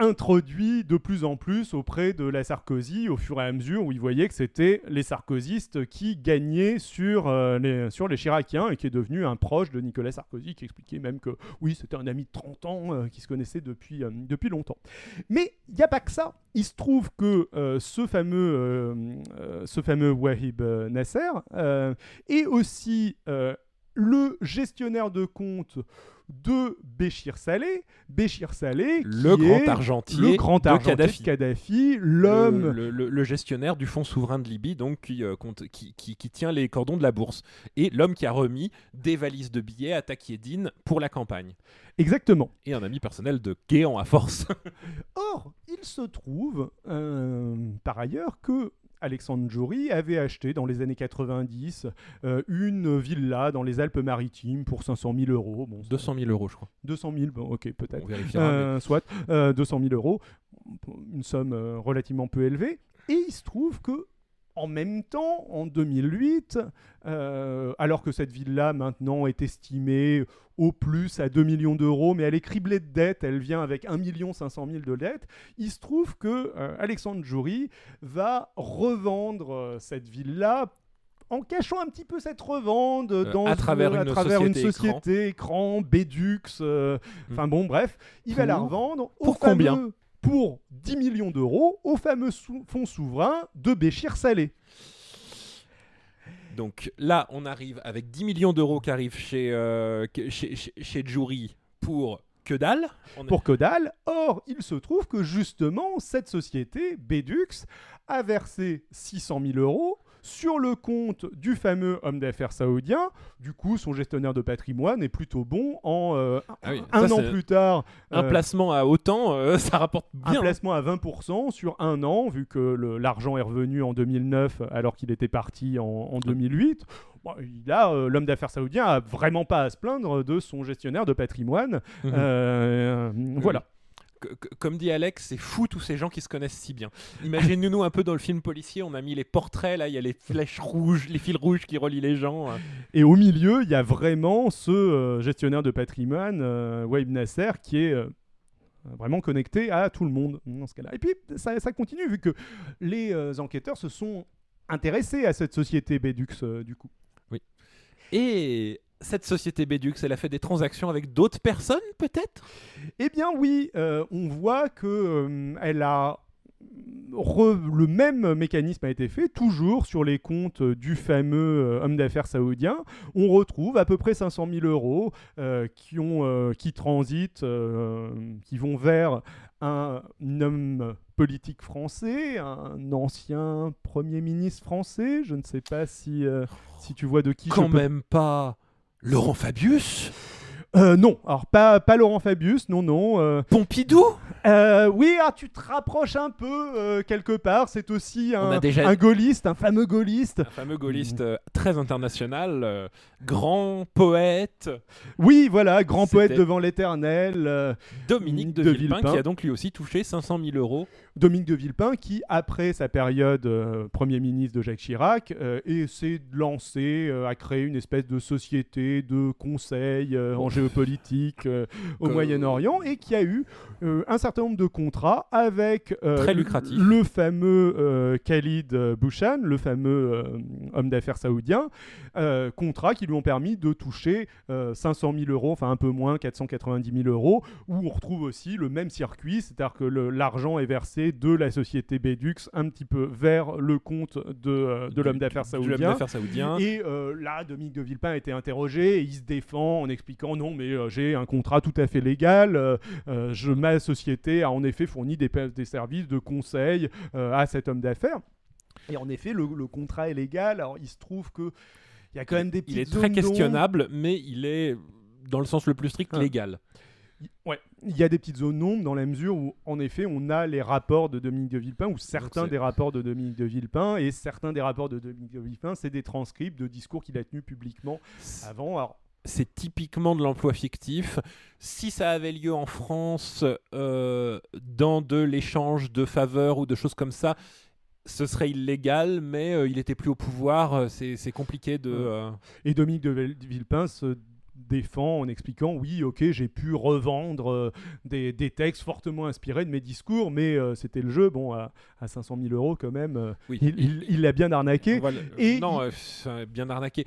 introduit de plus en plus auprès de la Sarkozy au fur et à mesure où il voyait que c'était les sarkozystes qui gagnaient sur, euh, les, sur Chiraciens et qui est devenu un proche de Nicolas Sarkozy qui expliquait même que oui, c'était un ami de 30 ans euh, qui se connaissait depuis, euh, longtemps. Mais il n'y a pas que ça. Il se trouve que ce fameux, ce fameux Wahib Nasser est aussi le gestionnaire de compte de Béchir Saleh. Béchir Saleh, Le qui grand est argentier le grand argentier de Kadhafi. Kadhafi, l'homme Le, le- le- le gestionnaire du fonds souverain de Libye, donc qui, euh, compte- qui, qui- qui tient les cordons de la bourse, et l'homme qui a remis des valises de billets à Takieddine pour la campagne, Exactement. et un ami personnel de Guéant à force. Or, il se trouve, euh, par ailleurs, que Alexandre Jory avait acheté dans les années 90 euh, une villa dans les Alpes-Maritimes pour 500 000 euros. Bon, 200 000 euros, je crois. 200 000, bon, ok, peut-être. On vérifiera. mais- Euh, soit euh, 200 000 euros, une somme euh, relativement peu élevée. Et il se trouve que en même temps, en 2008, euh, alors que cette villa maintenant est estimée au plus à 2 millions d'euros, mais elle est criblée de dettes, elle vient avec 1 500 000 de dettes, il se trouve que euh, Alexandre Jory va revendre euh, cette villa en cachant un petit peu cette revente Euh, dans à travers à une travers une société écran. société écran, Bedux, euh, enfin bon bref, il va la revendre pour combien fameux- Pour 10 millions d'euros au fameux sou- fonds souverain de Béchir Salé. Donc là, on arrive avec 10 millions d'euros qui arrivent chez, euh, chez, chez, chez Jouri pour que dalle. On est- pour que dalle. Or, il se trouve que justement, cette société, Bedux, a versé 600 000 euros sur le compte du fameux homme d'affaires saoudien. Du coup, son gestionnaire de patrimoine est plutôt bon. En euh, Ah oui, un ça, an plus tard, Un euh, placement à autant, euh, ça rapporte un bien. placement à 20% sur un an, vu que l'argent est revenu en 2009 alors qu'il était parti en, en 2008. Bon, il a, euh, l'homme d'affaires saoudien a vraiment pas à se plaindre de son gestionnaire de patrimoine. Mhm. Voilà. Comme dit Alex, c'est fou tous ces gens qui se connaissent si bien. Imaginez-nous un peu dans le film policier, on a mis les portraits, là, il y a les flèches rouges, les fils rouges qui relient les gens. Et au milieu, il y a vraiment ce euh, gestionnaire de patrimoine, euh, Nasser, qui est euh, vraiment connecté à tout le monde dans ce cas-là. Et puis, ça, continue, vu que les euh, enquêteurs se sont intéressés à cette société Bedux, du coup. Oui. Et cette société Bedux, elle a fait des transactions avec d'autres personnes, peut-être? Eh bien oui, euh, on voit que euh, elle a le même mécanisme a été fait, toujours sur les comptes du fameux euh, homme d'affaires saoudien. On retrouve à peu près 500 000 euros qui, ont, qui transitent, qui vont vers un homme politique français, un ancien Premier ministre français. Je ne sais pas si, si tu vois de qui Quand même pas Laurent Fabius? Euh, non, alors pas, pas Laurent Fabius, non, non. Euh. Pompidou? Euh, Oui, ah, tu te rapproches un peu quelque part. C'est aussi un, un gaulliste, un fameux gaulliste. Un fameux gaulliste très international, grand poète. Oui, voilà, grand poète devant l'éternel. Dominique de, Villepin, qui a donc lui aussi touché 500 000 euros. Dominique de Villepin, qui, après sa période Premier ministre de Jacques Chirac, s'est lancé à créer une espèce de société de conseil en géopolitique euh, au Moyen-Orient et qui a eu euh, un certain nombre de contrats avec euh, le fameux Khalid Bouchan, le fameux homme d'affaires saoudien, contrats qui lui ont permis de toucher 500 000 euros, enfin un peu moins, 490 000 euros, où on retrouve aussi le même circuit, c'est-à-dire que l'argent est versé de la société Bedux un petit peu vers le compte de, de l'homme d'affaires saoudien. saoudien. Et là, Dominique de Villepin a été interrogé et il se défend en expliquant non, mais euh, j'ai un contrat tout à fait légal. Euh, euh, je, ma société a en effet fourni des, des services de conseil à cet homme d'affaires. Et en effet, le, contrat est légal. Alors, il se trouve que il y a quand même des petites Il est très questionnable, mais il est, dans le sens le plus strict, ah. légal. Ouais, il y a des petites zones d'ombre dans la mesure où, en effet, on a les rapports de Dominique de Villepin, ou certains des rapports de Dominique de Villepin, et certains des rapports de Dominique de Villepin, c'est des transcripts de discours qu'il a tenus publiquement avant. Alors, c'est typiquement de l'emploi fictif. Si ça avait lieu en France euh, dans de l'échange de faveurs ou de choses comme ça, ce serait illégal, mais euh, il était plus au pouvoir. Euh, c'est compliqué de. Et Dominique de Villepin se défend en expliquant oui, ok, j'ai pu revendre euh, des, des, textes fortement inspirés de mes discours, mais euh, c'était le jeu. Bon, à, à 500 000 euros quand même, euh, il l'a bien arnaqué. Et non, bien arnaqué.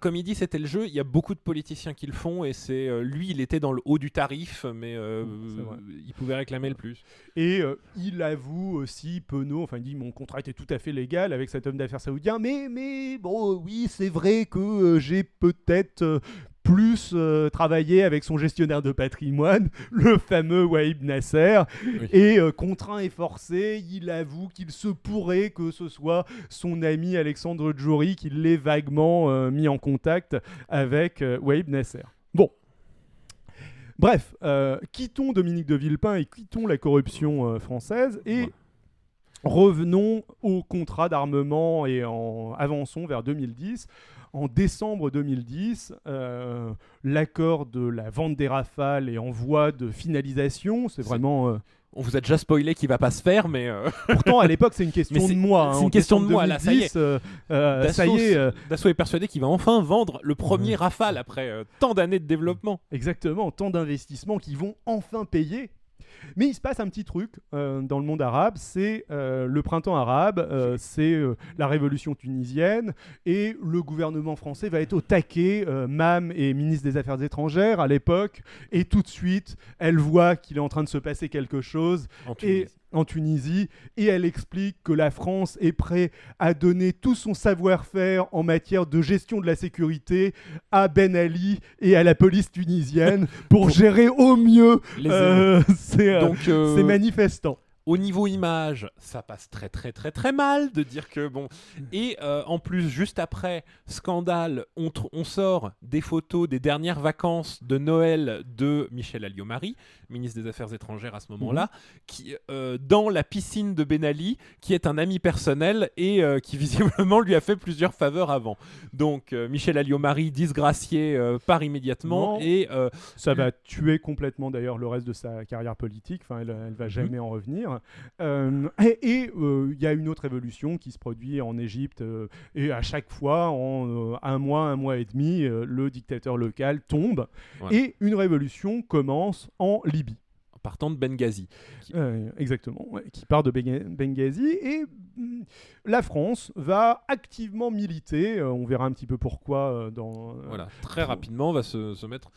comme il dit, c'était le jeu. Il y a beaucoup de politiciens qui le font, et c'est lui, il était dans le haut du tarif, mais il pouvait réclamer le plus. Et il avoue aussi, Penaud, enfin, il dit mon contrat était tout à fait légal avec cet homme d'affaires saoudien, mais, mais bon, oui, c'est vrai que j'ai peut-être plus euh, travailler avec son gestionnaire de patrimoine, le fameux Waïb Nasser, et euh, contraint et forcé, il avoue qu'il se pourrait que ce soit son ami Alexandre Djouri qui l'ait vaguement euh, mis en contact avec Waïb Nasser. Bon. Bref, quittons Dominique de Villepin et quittons la corruption française et revenons au contrat d'armement et en avançons vers 2010 en décembre 2010, euh, l'accord de la vente des rafales est en voie de finalisation. C'est vraiment. Euh, on vous a déjà spoilé qu'il va pas se faire, mais. Euh, Pourtant, à l'époque, c'est une question de moi. Hein. C'est une question de moi, là, ça y est. ça y est Dassault est persuadé qu'il va enfin vendre le premier Rafale après tant d'années de développement. Exactement, tant d'investissements qui vont enfin payer mais il se passe un petit truc euh, dans le monde arabe, c'est euh, le printemps arabe, euh, c'est la révolution tunisienne, et le gouvernement français va être au taquet. Mam est ministre des Affaires étrangères à l'époque, et tout de suite, elle voit qu'il est en train de se passer quelque chose. Et en Tunisie et elle explique que la France est prête à donner tout son savoir-faire en matière de gestion de la sécurité à Ben Ali et à la police tunisienne pour gérer au mieux euh, ces, euh, euh, manifestants. Au niveau image, ça passe très très très très mal de dire que bon. Et euh, en plus, juste après scandale, on, sort des photos des dernières vacances de Noël de Michel Alliot-Marie, ministre des Affaires étrangères à ce moment-là, qui euh, dans la piscine de Ben Ali, qui est un ami personnel et euh, qui visiblement lui a fait plusieurs faveurs avant. Donc Michel Alliot-Marie disgracié part immédiatement Non. et Ça va tuer complètement d'ailleurs le reste de sa carrière politique. Enfin, elle, elle va jamais en revenir. Euh, et euh, il y a une autre évolution qui se produit en Égypte. euh, et à chaque fois, en un mois, un mois et demi, le dictateur local tombe. Et une révolution commence en Libye. partant de Benghazi. Euh, exactement, ouais, qui part de Benghazi. Et mm, la France va activement militer. euh, on verra un petit peu pourquoi euh, dans. Voilà, très rapidement, on va se, se mettre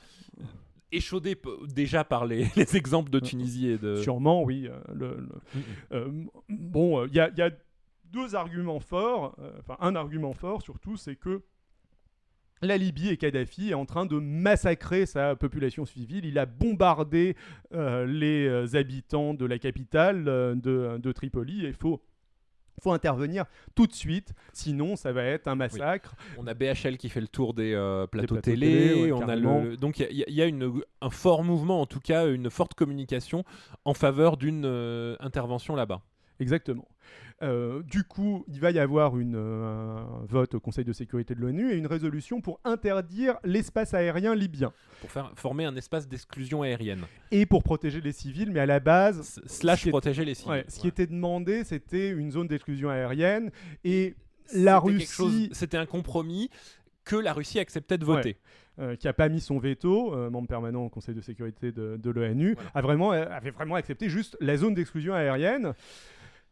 échaudé déjà par les, les exemples de Tunisie et de. Sûrement, oui. euh, le- le-. Euh, bon, il y, a- y a deux arguments forts, euh, enfin un argument fort surtout, c'est que la Libye et Kadhafi est en train de massacrer sa population civile. Il a bombardé euh, les euh, habitants de la capitale euh, de, de Tripoli et il faut, faut intervenir tout de suite, sinon ça va être un massacre. On a BHL qui fait le tour des euh, plateaux, plateaux télé. télé, ouais, on a le, donc il y a- il y, a- il y a une, un fort mouvement, en tout cas une forte communication en faveur d'une euh, intervention là-bas. Exactement. Euh, du coup, il va y avoir une, euh, un vote au Conseil de sécurité de l'ONU et une résolution pour interdire l'espace aérien libyen Pour faire, former un espace d'exclusion aérienne. et pour protéger les civils. Mais à la base, S- Slash protéger les civils. ouais, ce qui était demandé, c'était une zone d'exclusion aérienne et la Russie, C'était un compromis que la Russie acceptait de voter. euh, qui a pas mis son veto, euh, membre permanent au Conseil de sécurité de, de l'ONU, Voilà. a vraiment, euh, avait vraiment accepté juste la zone d'exclusion aérienne.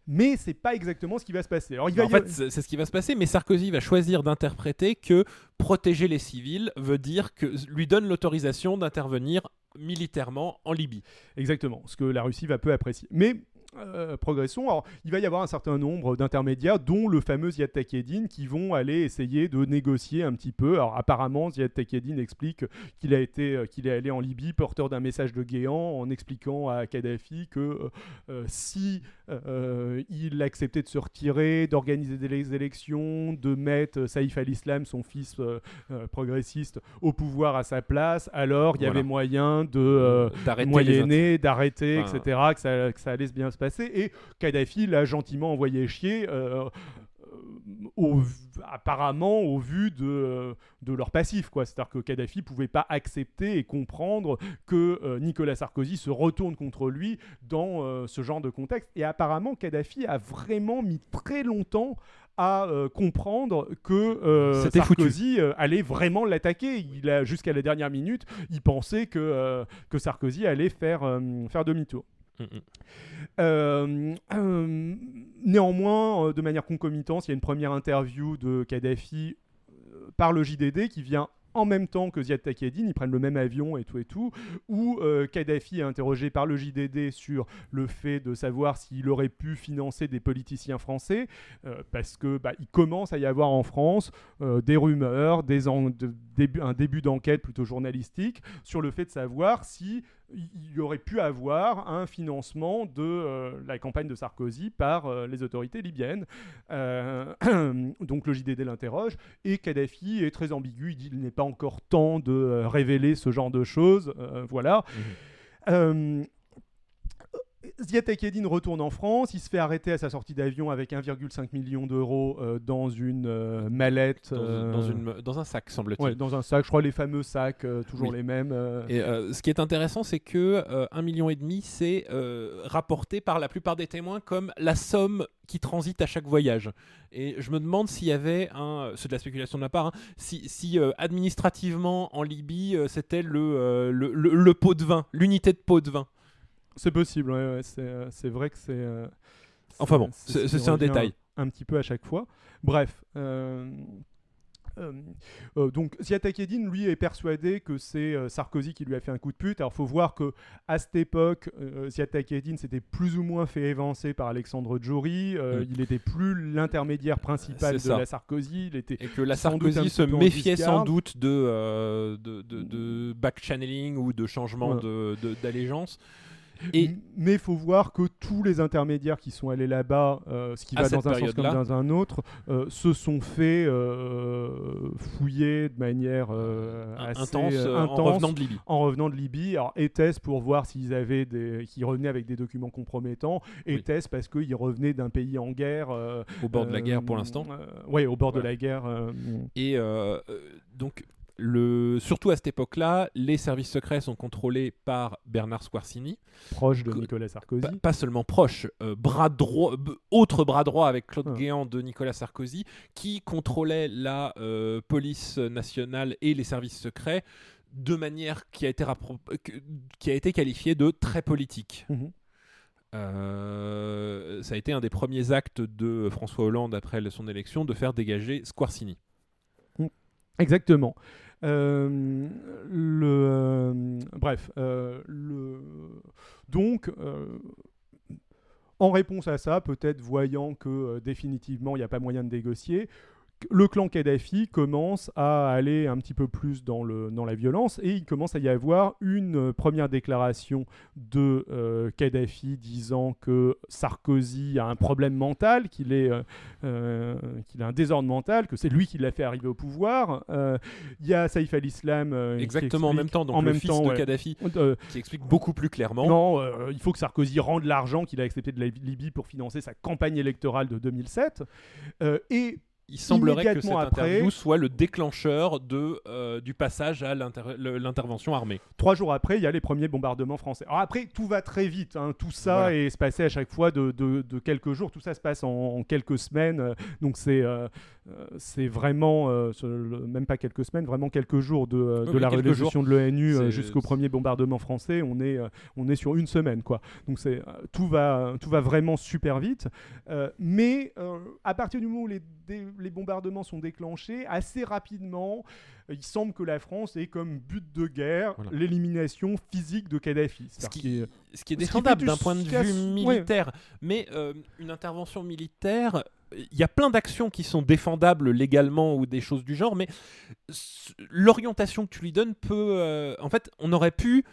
Mais c'est pas exactement ce qui va se passer. Alors il va en y fait, c'est ce qui va se passer, mais Sarkozy va choisir d'interpréter que protéger les civils veut dire que lui donne l'autorisation d'intervenir militairement en Libye. Exactement, ce que la Russie va peu apprécier. Mais euh, progressons. Alors, il va y avoir un certain nombre d'intermédiaires, dont le fameux Ziad Takedine, qui vont aller essayer de négocier un petit peu. Alors, apparemment, Ziad Takedine explique qu'il a été, euh, qu'il est allé en Libye porteur d'un message de Guéant, en expliquant à Kadhafi que euh, si euh, il acceptait de se retirer, d'organiser des élections, de mettre Saïf al-Islam, son fils euh, euh, progressiste, au pouvoir à sa place, alors il y avait moyen de moyenner, d'arrêter, Enfin, etc., que ça, que ça allait bien se passer. Et Kadhafi l'a gentiment envoyé chier, au, apparemment au vu de, de leur passif. C'est-à-dire que Kadhafi pouvait pas accepter et comprendre que euh, Nicolas Sarkozy se retourne contre lui dans euh, ce genre de contexte. Et apparemment, Kadhafi a vraiment mis très longtemps à euh, comprendre que euh, foutu. Sarkozy euh, allait vraiment l'attaquer. Il a jusqu'à la dernière minute, il pensait que, euh, que Sarkozy allait faire, euh, faire demi-tour. Mm, mm. Euh, euh, néanmoins, euh, de manière concomitante, il y a une première interview de Kadhafi par le JDD qui vient en même temps que Ziad Takedine, ils prennent le même avion et tout et tout, où Kadhafi est interrogé par le JDD sur le fait de savoir s'il aurait pu financer des politiciens français, parce que bah, il commence à y avoir en France des rumeurs, un début d'enquête plutôt journalistique sur le fait de savoir si il y aurait pu avoir un financement de euh, la campagne de Sarkozy par euh, les autorités libyennes. Euh, donc le JDD l'interroge et Kadhafi est très ambigu. Il dit qu'il n'est pas encore temps de révéler ce genre de choses. Voilà. Euh, Ziad Takedine retourne en France, il se fait arrêter à sa sortie d'avion avec 1,5 million d'euros euh, dans une euh, mallette. Dans, euh, dans une, dans un sac, semble-t-il. ouais, dans un sac, je crois les fameux sacs, toujours Oui. les mêmes. Et ce qui est intéressant, c'est que euh, un million et demi, c'est rapporté par la plupart des témoins comme la somme qui transite à chaque voyage. Et je me demande s'il y avait un, c'est de la spéculation de ma part, hein, si, si, euh, administrativement en Libye, euh, c'était le, euh, le, le- le pot de vin, l'unité de pot de vin. C'est possible, ouais, ouais, c'est, euh, c'est vrai que c'est. euh, Enfin bon, c'est- un détail. Un, petit peu à chaque fois. Bref. euh, euh, euh, donc lui, est persuadé que c'est euh, Sarkozy qui lui a fait un coup de pute. Alors, faut voir que à cette époque, euh, Ziad Takedine s'était plus ou moins fait évancer par Alexandre. Euh, Mm. Il n'était plus l'intermédiaire principal de ça. la Sarkozy. Il était Et que la Sarkozy se méfiait sans doute de, de, de, de back-channeling ou de changement Ouais. d'allégeance. Et- Mais il faut voir que tous les intermédiaires qui sont allés là-bas, euh, ce qui À va dans un sens comme dans un autre, euh, se sont fait euh, fouiller de manière assez intense, en revenant de Libye. en revenant de Libye. Alors, était-ce pour voir s'ils avaient des, qui revenaient avec des documents compromettants? Oui. Était-ce parce qu'ils revenaient d'un pays en guerre Au bord de la guerre pour l'instant. Oui, au bord Voilà. de la guerre. Et donc, le, surtout à cette époque-là, les services secrets sont contrôlés par Bernard Squarcini. proche de Que- Nicolas Sarkozy. Pas, pas seulement proche, euh, bras droit, autre bras droit avec Claude Ah. Guéant de Nicolas Sarkozy, qui contrôlait la euh, police nationale et les services secrets de manière qui a été, rappro- que- qui a été qualifiée de très politique. Mhm. Euh, ça a été un des premiers actes de François Hollande après son élection de faire dégager Squarcini. Exactement. Euh, le, euh, bref, euh, donc, en réponse à ça, peut-être voyant que définitivement il n'y a pas moyen de négocier, le clan Kadhafi commence à aller un petit peu plus dans, le, dans la violence et il commence à y avoir une euh, première déclaration de euh, Kadhafi disant que Sarkozy a un problème mental, qu'il est, euh, qu'il a un désordre mental, que c'est lui qui l'a fait arriver au pouvoir. Euh, Il y a Saïf al-Islam. qui Exactement en explique- même temps, donc en le même fils temps, de ouais. Kadhafi, qui explique beaucoup plus clairement. non, il faut que Sarkozy rende l'argent qu'il a accepté de la Libye pour financer sa campagne électorale de 2007. Euh, et Il semblerait que cette après- interview soit le déclencheur de, euh, du passage à l'intervention armée. trois jours après, il y a les premiers bombardements français. Alors après, tout va très vite. hein. Tout ça Voilà. est passé à chaque fois de, de- de quelques jours. Tout ça se passe en, en quelques semaines. Donc c'est euh, c'est vraiment, euh, même pas quelques semaines, vraiment quelques jours de, euh, Oui, de oui, la résolution de l'ONU euh, jusqu'au premier bombardement français. On est, euh, on est sur une semaine. quoi. Donc c'est euh, tout, va, tout va vraiment super vite. Euh, mais euh, à partir du moment où les, bombardements sont déclenchés, assez rapidement, euh, il semble que la France ait comme but de guerre Voilà. l'élimination physique de Kadhafi. Ce qui, qu'il- ce qui est défendable d'un du point de vue ouais. militaire. Mais euh, une intervention militaire, il y a plein d'actions qui sont défendables légalement ou des choses du genre, mais l'orientation que tu lui donnes peut... euh, en fait, on aurait pu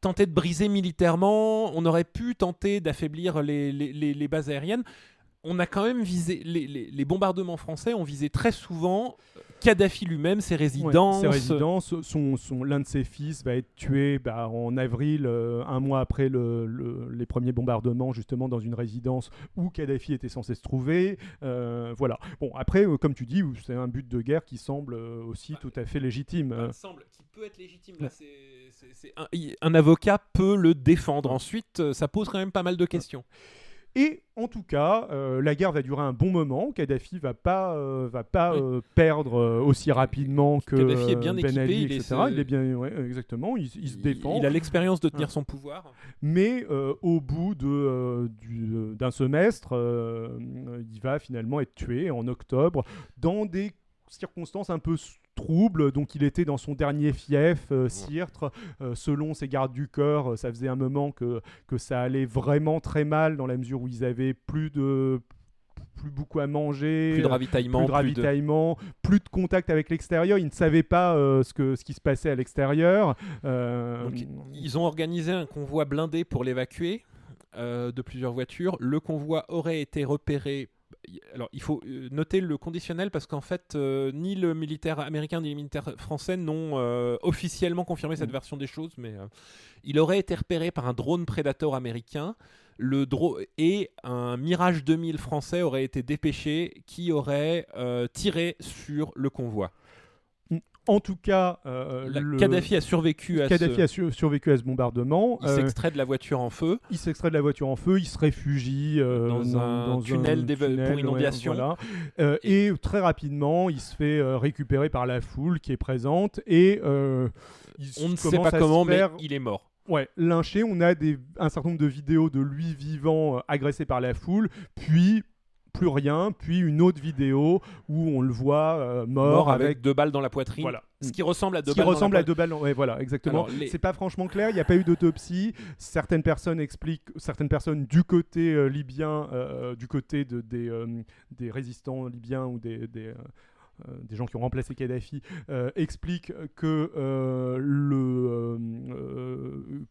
tenter de briser militairement, on aurait pu tenter d'affaiblir les bases aériennes. On a quand même visé... Les, les- les bombardements français ont visé très souvent Kadhafi lui-même, ses Ouais, résidences. ses résidences, son, son- l'un de ses fils va être tué bah, en avril, euh, un mois après le- le- les premiers bombardements, justement dans une résidence où Kadhafi était censé se trouver. Euh, voilà. Bon, après, euh, comme tu dis, c'est un but de guerre qui semble euh, aussi tout à fait légitime. Euh, semble qui peut être légitime. Là, c'est- c'est- c'est un, avocat peut le défendre. Ensuite, euh, ça pose quand même pas mal de questions. Et en tout cas, euh, la guerre va durer un bon moment. Kadhafi va pas, euh, va pas Oui. euh, perdre aussi rapidement que Kadhafi est bien Ben équipé, Ali, il est- etc. Il est bien, ouais, exactement. Il, il se défend. Il a l'expérience de tenir Ah. son pouvoir. Mais au bout de, du- d'un semestre, il va finalement être tué en octobre dans des circonstances un peu troubles. Donc il était dans son dernier fief, euh, Sirtre. Euh, selon ses gardes du corps, euh, ça faisait un moment que, que ça allait vraiment très mal dans la mesure où ils avaient plus de plus beaucoup à manger, Plus de euh, ravitaillement. plus de plus de- ravitaillement, plus de contact avec l'extérieur. Ils ne savaient pas euh, ce, que, ce qui se passait à l'extérieur. Euh, Donc, Ils ont organisé un convoi blindé pour l'évacuer euh, de plusieurs voitures. Le convoi aurait été repéré. Alors, il faut euh, noter le conditionnel parce qu'en fait, euh, ni le militaire américain ni le militaire français n'ont euh, officiellement confirmé cette Mm. version des choses, mais euh, il aurait été repéré par un drone Predator américain. Le et un Mirage 2000 français aurait été dépêché qui aurait tiré sur le convoi. En tout cas, euh, le- Kadhafi a survécu à Kadhafi ce... a sur- survécu à ce bombardement. Il Euh, s'extrait de la voiture en feu. il s'extrait de la voiture en feu, il se réfugie euh, Dans un tunnel d'éve- pour ouais, inondation. voilà. Euh, et très rapidement, il se fait récupérer par la foule qui est présente et il On ne sait pas comment, mais il est mort. Ouais, lynché. On a des, un certain nombre de vidéos de lui vivant agressé par la foule, puis plus rien, puis une autre vidéo où on le voit euh, mort, Mort avec, avec, deux balles dans la poitrine. voilà. Ce qui ressemble à deux Ce qui balles ressemble à deux balles. Ouais, voilà, exactement. Les- C'est pas franchement clair. Il n'y a pas eu d'autopsie. Certaines personnes expliquent, certaines personnes du côté euh, libyen, euh, du côté de, des, des résistants libyens ou des, des, euh, des gens qui ont remplacé Kadhafi, expliquent que le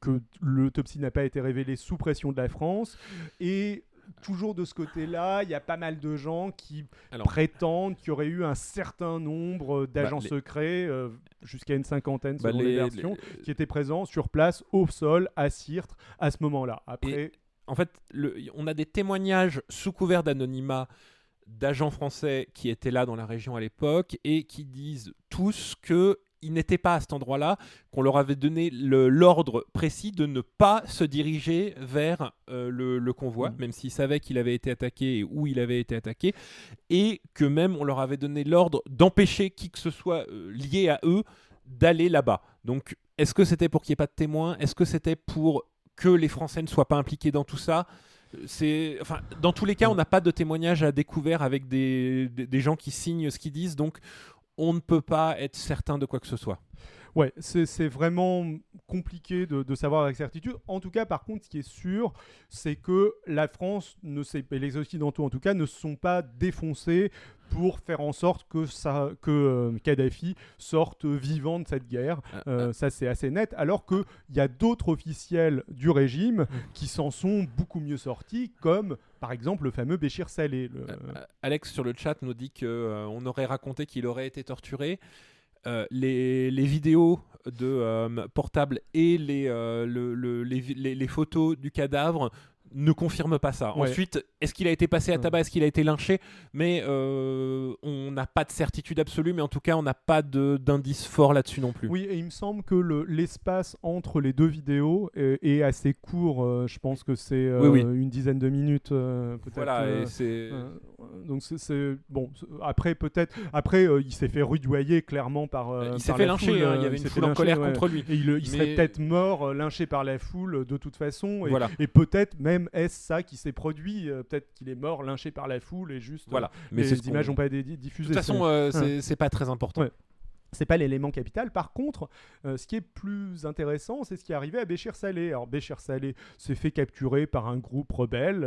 que l'autopsie n'a pas été révélée sous pression de la France et toujours de ce côté-là, il y a pas mal de gens qui prétendent qu'il y aurait eu un certain nombre d'agents bah, secrets, euh, jusqu'à une cinquantaine bah, selon les, versions, qui étaient présents sur place, au sol, à Sirtre, à ce moment-là. Après, en fait, on a des témoignages sous couvert d'anonymat d'agents français qui étaient là dans la région à l'époque et qui disent tous que ils n'étaient pas à cet endroit-là, qu'on leur avait donné l'ordre précis de ne pas se diriger vers euh, le, convoi, mm. même s'ils savaient qu'il avait été attaqué et où il avait été attaqué, et que même on leur avait donné l'ordre d'empêcher qui que ce soit euh, lié à eux d'aller là-bas. Donc, est-ce que c'était pour qu'il n'y ait pas de témoins? Est-ce que c'était pour que les Français ne soient pas impliqués dans tout ça? C'est enfin dans tous les cas on n'a pas de témoignages à découvert avec des, des, gens qui signent ce qu'ils disent donc on ne peut pas être certain de quoi que ce soit. Ouais, c'est vraiment compliqué de, savoir avec certitude. En tout cas, par contre, ce qui est sûr, c'est que la France, et les Occidentaux en tout cas, ne sont pas défoncés pour faire en sorte que, ça, que euh, Kadhafi sorte vivant de cette guerre. Euh, ah. ça, c'est assez net. Alors qu'il y a d'autres officiels du régime mmh. qui s'en sont beaucoup mieux sortis, comme par exemple le fameux Béchir. Euh, Alex sur le chat nous dit qu'on aurait raconté qu'il aurait été torturé. les, vidéos de portable et les, les, les, photos du cadavre ne confirme pas ça. Ensuite, est-ce qu'il a été passé à tabac, est-ce qu'il a été lynché? Mais euh, on n'a pas de certitude absolue, mais en tout cas, on n'a pas d'indice fort là-dessus non plus. Oui, et il me semble que l'espace entre les deux vidéos est, assez court. Euh, je pense que c'est euh, une dizaine de minutes, peut-être. Voilà, et c'est. donc c'est bon. Après, peut-être. Après, il s'est fait rudoyer clairement par. il s'est fait lyncher. Hein, il y avait une foule en colère contre lui. Et il, serait peut-être mort, lynché par la foule de toute façon. Et, voilà. et peut-être même est-ce ça qui s'est produit euh, Peut-être qu'il est mort, lynché par la foule et juste. Voilà. Euh, mais ces images n'ont pas été diffusées. De toute façon, euh, c'est pas très important. C'est pas l'élément capital. Par contre, ce qui est plus intéressant, c'est ce qui est arrivé à Béchir Salé. Alors Béchir Salé s'est fait capturer par un groupe rebelle,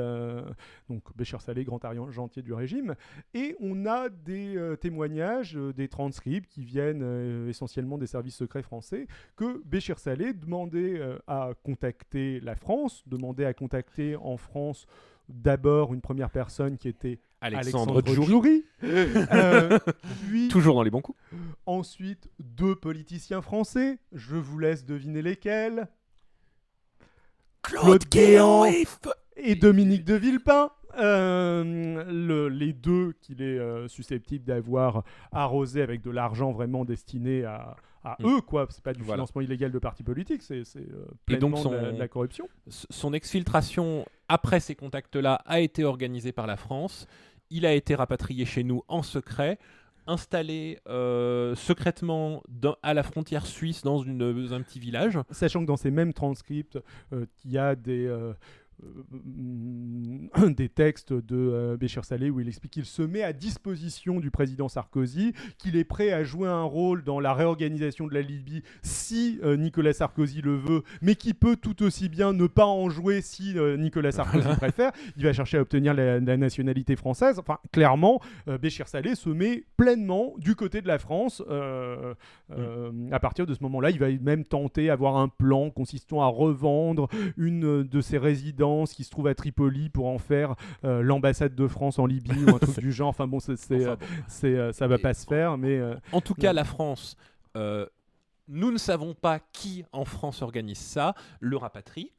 donc Béchir Salé, grand argentier du régime, et on a des témoignages, des transcripts qui viennent essentiellement des services secrets français, que Béchir Salé demandait à contacter la France, demandait à contacter en France d'abord une première personne qui était Alexandre, Djouri. Euh, Toujours dans les bons coups. Ensuite, deux politiciens français. Je vous laisse deviner lesquels. Claude, Guéant et... Dominique de Villepin. Euh, les deux qu'il est euh, susceptible d'avoir arrosé avec de l'argent vraiment destiné à, mm. eux, quoi. C'est pas du financement illégal de partis politiques, c'est pleinement donc de, la, corruption. Son exfiltration après ces contacts-là a été organisée par la France il a été rapatrié chez nous en secret, installé euh, secrètement à la frontière suisse dans, une, un petit village. Sachant que dans ces mêmes transcripts, euh, il y a des, euh, euh, des textes de euh, Béchir Salé où il explique qu'il se met à disposition du président Sarkozy, qu'il est prêt à jouer un rôle dans la réorganisation de la Libye si euh, Nicolas Sarkozy le veut, mais qui peut tout aussi bien ne pas en jouer si Nicolas Sarkozy préfère. Il va chercher à obtenir la, nationalité française. Enfin, clairement, Béchir Salé se met pleinement du côté de la France. À partir de ce moment-là, il va même tenter avoir un plan consistant à revendre une de ses résidences qui se trouve à Tripoli pour en faire euh, l'ambassade de France en Libye ou un truc du genre. Enfin bon, c'est, euh, euh, ça va pas se faire, mais en tout cas, la France. nous ne savons pas qui en France organise ça, le rapatrie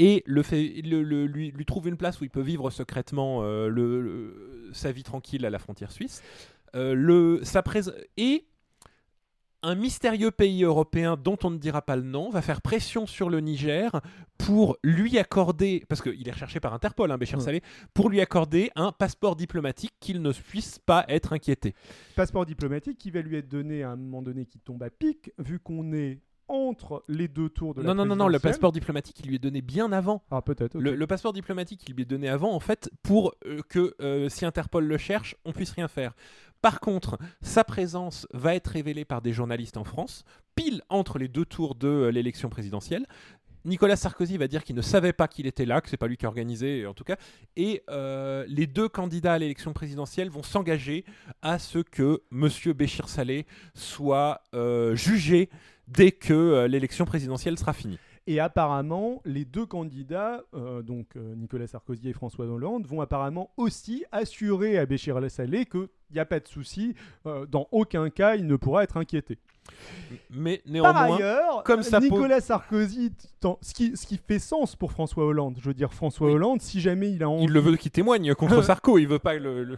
et le fait, le, lui, lui, trouve une place où il peut vivre secrètement le, sa vie tranquille à la frontière suisse. le, sa et un mystérieux pays européen dont on ne dira pas le nom va faire pression sur le Niger pour lui accorder, parce qu'il est recherché par Interpol, hein, Béchir Salé, pour lui accorder un passeport diplomatique qu'il ne puisse pas être inquiété. Passeport diplomatique qui va lui être donné à un moment donné qui tombe à pic, vu qu'on est entre les deux tours de la Non, non, non, le passeport diplomatique, il lui est donné bien avant. Ah, peut-être. Le, passeport diplomatique, il lui est donné avant, en fait, pour euh, que euh, si Interpol le cherche, on puisse rien faire. Par contre, sa présence va être révélée par des journalistes en France, pile entre les deux tours de euh, l'élection présidentielle. Nicolas Sarkozy va dire qu'il ne savait pas qu'il était là, que c'est pas lui qui a organisé en tout cas, et euh, les deux candidats à l'élection présidentielle vont s'engager à ce que Monsieur Béchir Salé soit euh, jugé dès que l'élection présidentielle sera finie. Et apparemment, les deux candidats, donc Nicolas Sarkozy et François Hollande, vont apparemment aussi assurer à Béchir Salé qu'il n'y a pas de souci, euh, dans aucun cas il ne pourra être inquiété. Mais Par néanmoins, ailleurs, comme ça Nicolas Sarkozy, ce, qui, ce qui fait sens pour François Hollande, je veux dire François Oui. Hollande, si jamais il a envie... il le veut qu'il témoigne contre Sarko, il veut pas le. le-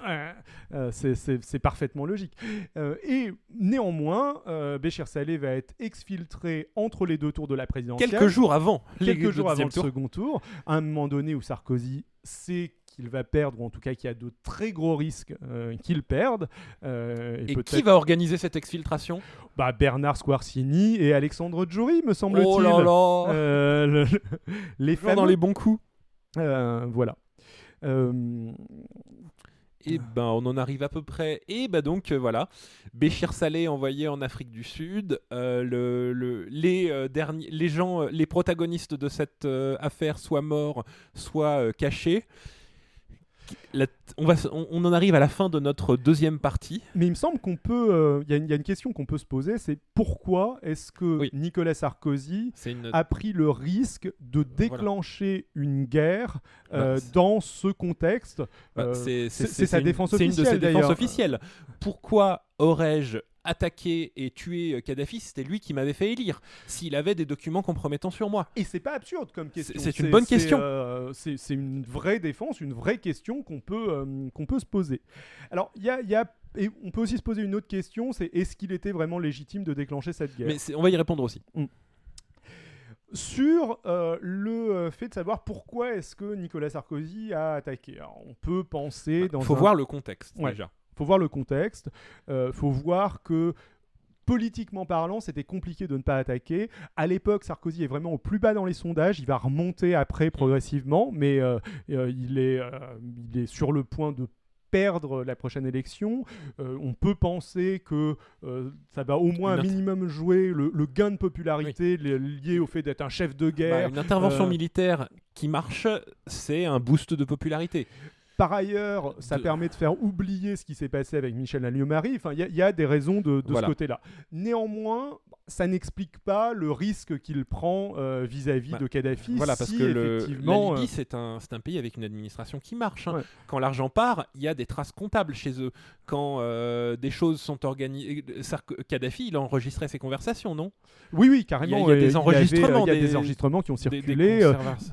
Euh, c'est- parfaitement logique. Euh, et néanmoins, euh, Béchir Salé va être exfiltré entre les deux tours de la présidentielle. Quelques jours avant. quelques jours avant le tour. second tour, à un moment donné où Sarkozy sait qu'il va perdre, ou en tout cas qu'il y a de très gros risques euh, qu'il perde. euh, et qui va organiser cette exfiltration? Bah, Bernard Squarcieni et Alexandre Giori, me semble-t-il. Oh là là Euh, le- le- les Toujours dans les bons coups. Voilà. Et ben on en arrive à peu près. Et ben donc euh, voilà, Béchir Salé envoyé en Afrique du Sud. euh, le, le- les euh, derniers, les gens, les protagonistes de cette affaire soit morts, soit cachés. La- on, va, on, on en arrive à la fin de notre deuxième partie. Mais il me semble qu'on peut. euh, Il y, a une- il y a une question qu'on peut se poser c'est pourquoi est-ce que Oui. Nicolas Sarkozy C'est une. a pris le risque de déclencher une guerre euh, Bah, c'est- dans ce contexte bah, euh, c'est c'est- c'est sa une- défense C'est une de ses officielle, défenses officielles. Pourquoi aurais-je attaqué et tué euh, Kadhafi C'était lui qui m'avait fait élire. S'il avait des documents compromettants sur moi. Et c'est pas absurde comme question. c'est une bonne question. euh, c'est une vraie défense, une vraie question qu'on peut, euh, qu'on peut se poser. Alors, il y a, y a- et on peut aussi se poser une autre question, c'est est-ce qu'il était vraiment légitime de déclencher cette guerre? Mais on va y répondre aussi. Sur euh, le fait de savoir pourquoi est-ce que Nicolas Sarkozy a attaqué. Alors, on peut penser dans Il faut un- voir le contexte Ouais. déjà. Faut voir le contexte, euh, faut voir que politiquement parlant, c'était compliqué de ne pas attaquer. À l'époque, Sarkozy est vraiment au plus bas dans les sondages. Il va remonter après progressivement, mais euh, euh, il, est, euh, il est sur le point de perdre la prochaine élection. Euh, on peut penser que euh, ça va au moins un minimum jouer le, le gain de popularité li- lié au fait d'être un chef de Bah, guerre. une intervention euh, militaire qui marche, c'est un boost de popularité. Par ailleurs, ça De- permet de faire oublier ce qui s'est passé avec Michel Alliot-Marie. Enfin, il y, a- il y a des raisons de, de Voilà. ce côté-là. Néanmoins, ça n'explique pas le risque qu'il prend euh, vis-à-vis Bah, de Kadhafi. Voilà, parce si que le, la Libye, euh, c'est un, pays avec une administration qui marche. hein. Ouais. Quand l'argent part, il y a des traces comptables chez eux. Quand euh, des choses sont organisées, Kadhafi, il enregistrait ses conversations, non? Oui, oui, carrément. il y a des avait, enregistrements, Il y a des, des- enregistrements qui ont Des- des circulé.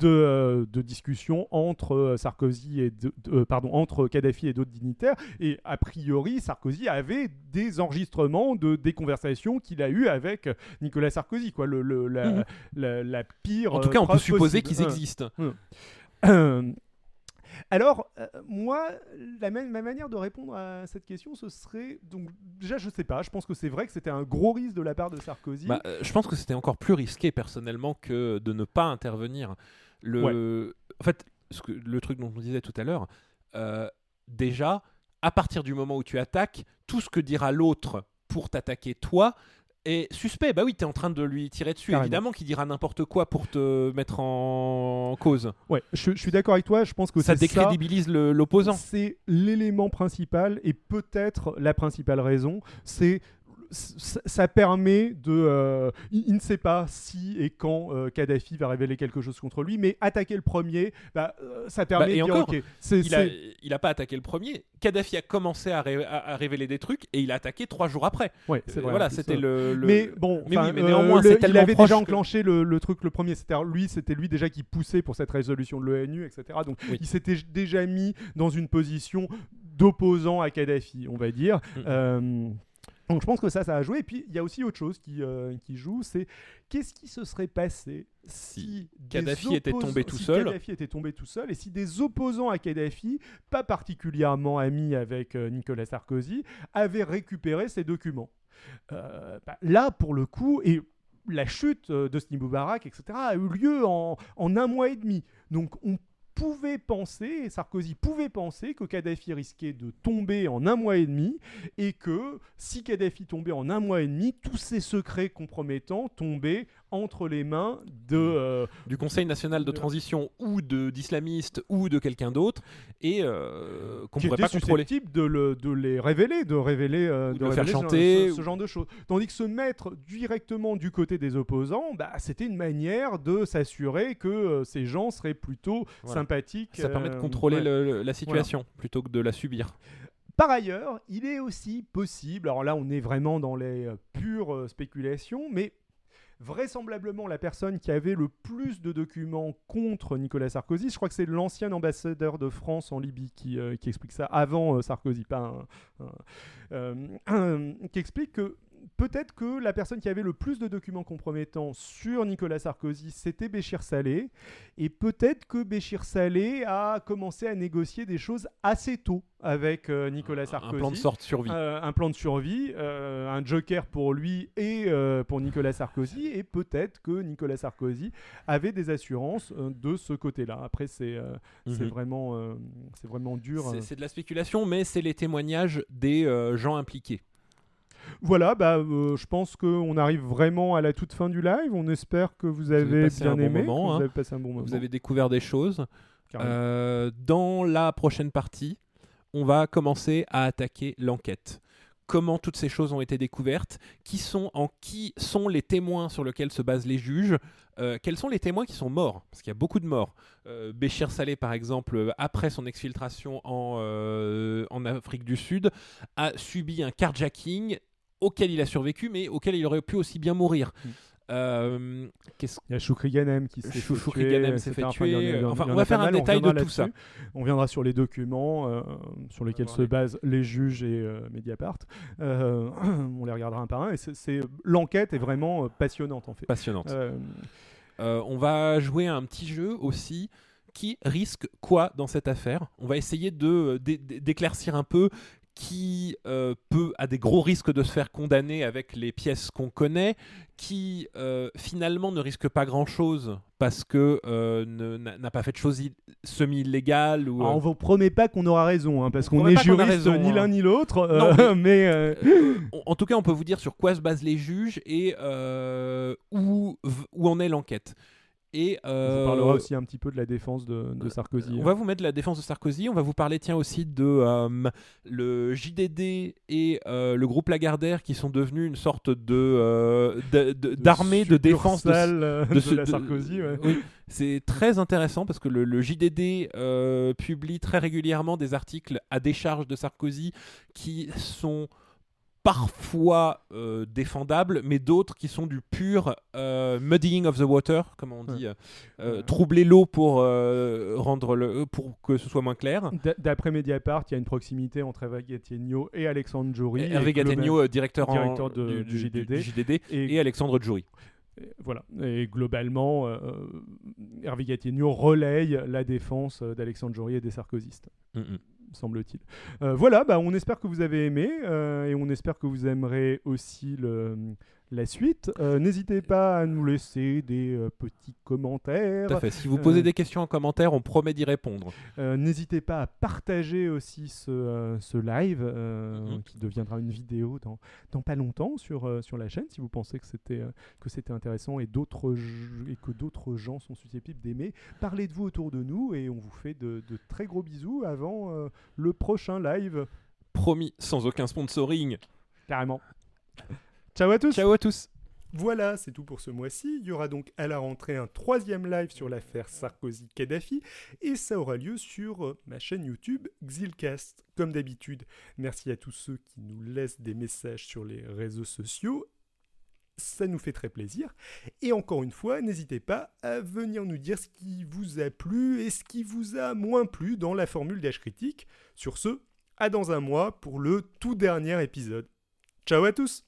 de, de discussions entre Sarkozy et de- de- pardon entre Kadhafi et d'autres dignitaires et a priori Sarkozy avait des enregistrements de des conversations qu'il a eues avec Nicolas Sarkozy quoi le, le- la, Mhm. la- la pire En tout euh, cas, on peut preuve supposer qu'ils existent. Euh, Alors, euh, moi, la ma manière de répondre à cette question, ce serait. Donc, déjà, je sais pas. Je pense que c'est vrai que c'était un gros risque de la part de Sarkozy. Bah, euh, je pense que c'était encore plus risqué personnellement que de ne pas intervenir. Le, En fait, ce que, le truc dont on disait tout à l'heure, euh, déjà, à partir du moment où tu attaques, tout ce que dira l'autre pour t'attaquer toi est suspect. Bah oui, tu es en train de lui tirer dessus. Carrément. Évidemment qu'il dira n'importe quoi pour te mettre en cause. ouais, je, je suis d'accord avec toi. Je pense que Ça décrédibilise l'opposant. C'est l'élément principal et peut-être la principale raison. C'est ça permet de. euh, il, il ne sait pas si et quand euh, Kadhafi va révéler quelque chose contre lui, mais attaquer le premier, bah, euh, ça permet Bah, et de dire encore, ok, c'est Il a, c'est- il a pas attaqué le premier. Kadhafi a commencé à, ré- à- à révéler des trucs et il a attaqué trois jours après. ouais, c'est vrai. voilà, c'était le, le- Mais bon, Mais enfin, oui, mais néanmoins, le- il avait déjà que- enclenché le, le truc le premier. C'était lui, c'était lui déjà qui poussait pour cette résolution de l'ONU, etc. Donc Oui. il s'était déjà mis dans une position d'opposant à Kadhafi, on va dire. Euh, donc je pense que ça, ça a joué. Et puis il y a aussi autre chose qui, euh, qui joue, c'est qu'est-ce qui se serait passé si, Kadhafi était tombé tout si seul Kadhafi était tombé tout seul et si des opposants à Kadhafi, pas particulièrement amis avec euh, Nicolas Sarkozy, avaient récupéré ces documents. Euh, bah, là, pour le coup, et la chute de Sni Moubarak, etc., a eu lieu en, en un mois et demi. Donc on pouvait penser, et Sarkozy pouvait penser que Kadhafi risquait de tomber en un mois et demi, et que si Kadhafi tombait en un mois et demi, tous ces secrets compromettants tombaient entre les mains de euh, du Conseil national de de- transition ou de d'islamistes ou de quelqu'un d'autre et euh, qu'on qui pourrait pas contrôler. de, le- de les révéler, de révéler, euh, de de faire chanter, ce, ce genre de choses. Tandis que se mettre directement du côté des opposants, bah, c'était une manière de s'assurer que ces gens seraient plutôt Voilà. sympathiques. Ça permet de contrôler ouais. le- le- la situation plutôt que de la subir. Par ailleurs, il est aussi possible, alors là on est vraiment dans les pures spéculations, mais vraisemblablement la personne qui avait le plus de documents contre Nicolas Sarkozy, je crois que c'est l'ancien ambassadeur de France en Libye qui, euh, explique ça avant euh, Sarkozy, pas euh, qui explique que peut-être que la personne qui avait le plus de documents compromettants sur Nicolas Sarkozy, c'était Béchir Salé, et peut-être que Béchir Salé a commencé à négocier des choses assez tôt avec euh, Nicolas Sarkozy. Un plan de sorte survie. Euh, un plan de survie, euh, un joker pour lui et pour Nicolas Sarkozy, et peut-être que Nicolas Sarkozy avait des assurances de ce côté-là. Après, c'est Mhm. vraiment, c'est vraiment dur. C'est- de la spéculation, mais c'est les témoignages des gens impliqués. Voilà, bah, euh, je pense qu'on arrive vraiment à la toute fin du live. On espère que vous avez, bien bon aimé, moment, que hein. vous avez passé un bon moment. Vous avez découvert des choses. Euh, dans la prochaine partie, on va commencer à attaquer l'enquête. Comment toutes ces choses ont été découvertes? Qui sont en qui sont les témoins sur lesquels se basent les juges? Euh, Quels sont les témoins qui sont morts? Parce qu'il y a beaucoup de morts. Euh, Béchir Salé, par exemple, après son exfiltration en, en Afrique du Sud, a subi un carjacking auquel il a survécu, mais auquel il aurait pu aussi bien mourir. Mm. Euh, Il y a Choukri Ganem qui s'est fait tuer, Ganem s'est etc. fait Enfin, tuer. on va faire un détail de tout ça. On viendra sur les documents euh, sur lesquels se basent les juges et euh, Mediapart. Euh, on les regardera un par un. Et c'est- c'est- l'enquête est vraiment passionnante en fait. Passionnante. Euh, Euh, on va jouer à un petit jeu aussi qui risque quoi dans cette affaire? On va essayer de d'éclaircir un peu qui euh, peut a des gros risques de se faire condamner avec les pièces qu'on connaît, qui euh, finalement ne risque pas grand chose parce que euh, n'a pas fait de choses semi-illégales ou alors, on vous promet pas qu'on aura raison, hein, parce On qu'on est juriste raison, ni hein. l'un ni l'autre. Mais en tout cas, on peut vous dire sur quoi se basent les juges et où, où en est l'enquête. Et on euh, vous parlera aussi un petit peu de la défense de, de Sarkozy. hein. On va vous mettre la défense de Sarkozy. On va vous parler, tiens, aussi de euh, le JDD et euh, le groupe Lagardère qui sont devenus une sorte de euh, de- de- d'armée de, défense de, euh, la Sarkozy. ouais. Oui, c'est très intéressant parce que le, le JDD euh, publie très régulièrement des articles à décharge de Sarkozy qui sont parfois euh, défendables, mais d'autres qui sont du pur euh, muddying of the water, comme on dit, euh, euh, Ouais. troubler l'eau pour euh, rendre le, pour que ce soit moins clair. D'après Mediapart, il y a une proximité entre Hervé Gattegno et Alexandre Jory. Hervé Gattegno, directeur, en- directeur de- du, du JDD. du JDD, et, et Alexandre Djouri. et voilà. Et globalement, euh, Hervé Gattegno relaye la défense d'Alexandre Jory et des sarkozystes. Mm, mm. Semble-t-il. Euh, voilà, bah, on espère que vous avez aimé euh, et on espère que vous aimerez aussi le, la suite. Euh, N'hésitez pas à nous laisser des euh, petits commentaires. Tout à fait. Si vous posez Euh, des questions en commentaire, on promet d'y répondre. N'hésitez pas à partager aussi ce, ce live Mhm. qui deviendra une vidéo dans, dans pas longtemps sur, sur la chaîne si vous pensez que c'était que c'était intéressant et, que d'autres gens sont susceptibles d'aimer. Parlez de vous autour de nous et on vous fait de, de très gros bisous avant le prochain live. Promis, sans aucun sponsoring. Carrément. Ciao à tous Ciao à tous. Voilà, c'est tout pour ce mois-ci. Il y aura donc à la rentrée un troisième live sur l'affaire Sarkozy-Kadhafi et ça aura lieu sur euh, ma chaîne YouTube Xilcast. Comme d'habitude, merci à tous ceux qui nous laissent des messages sur les réseaux sociaux. Ça nous fait très plaisir. Et encore une fois, n'hésitez pas à venir nous dire ce qui vous a plu et ce qui vous a moins plu dans la formule d'âge critique. Sur ce, à dans un mois pour le tout dernier épisode. Ciao à tous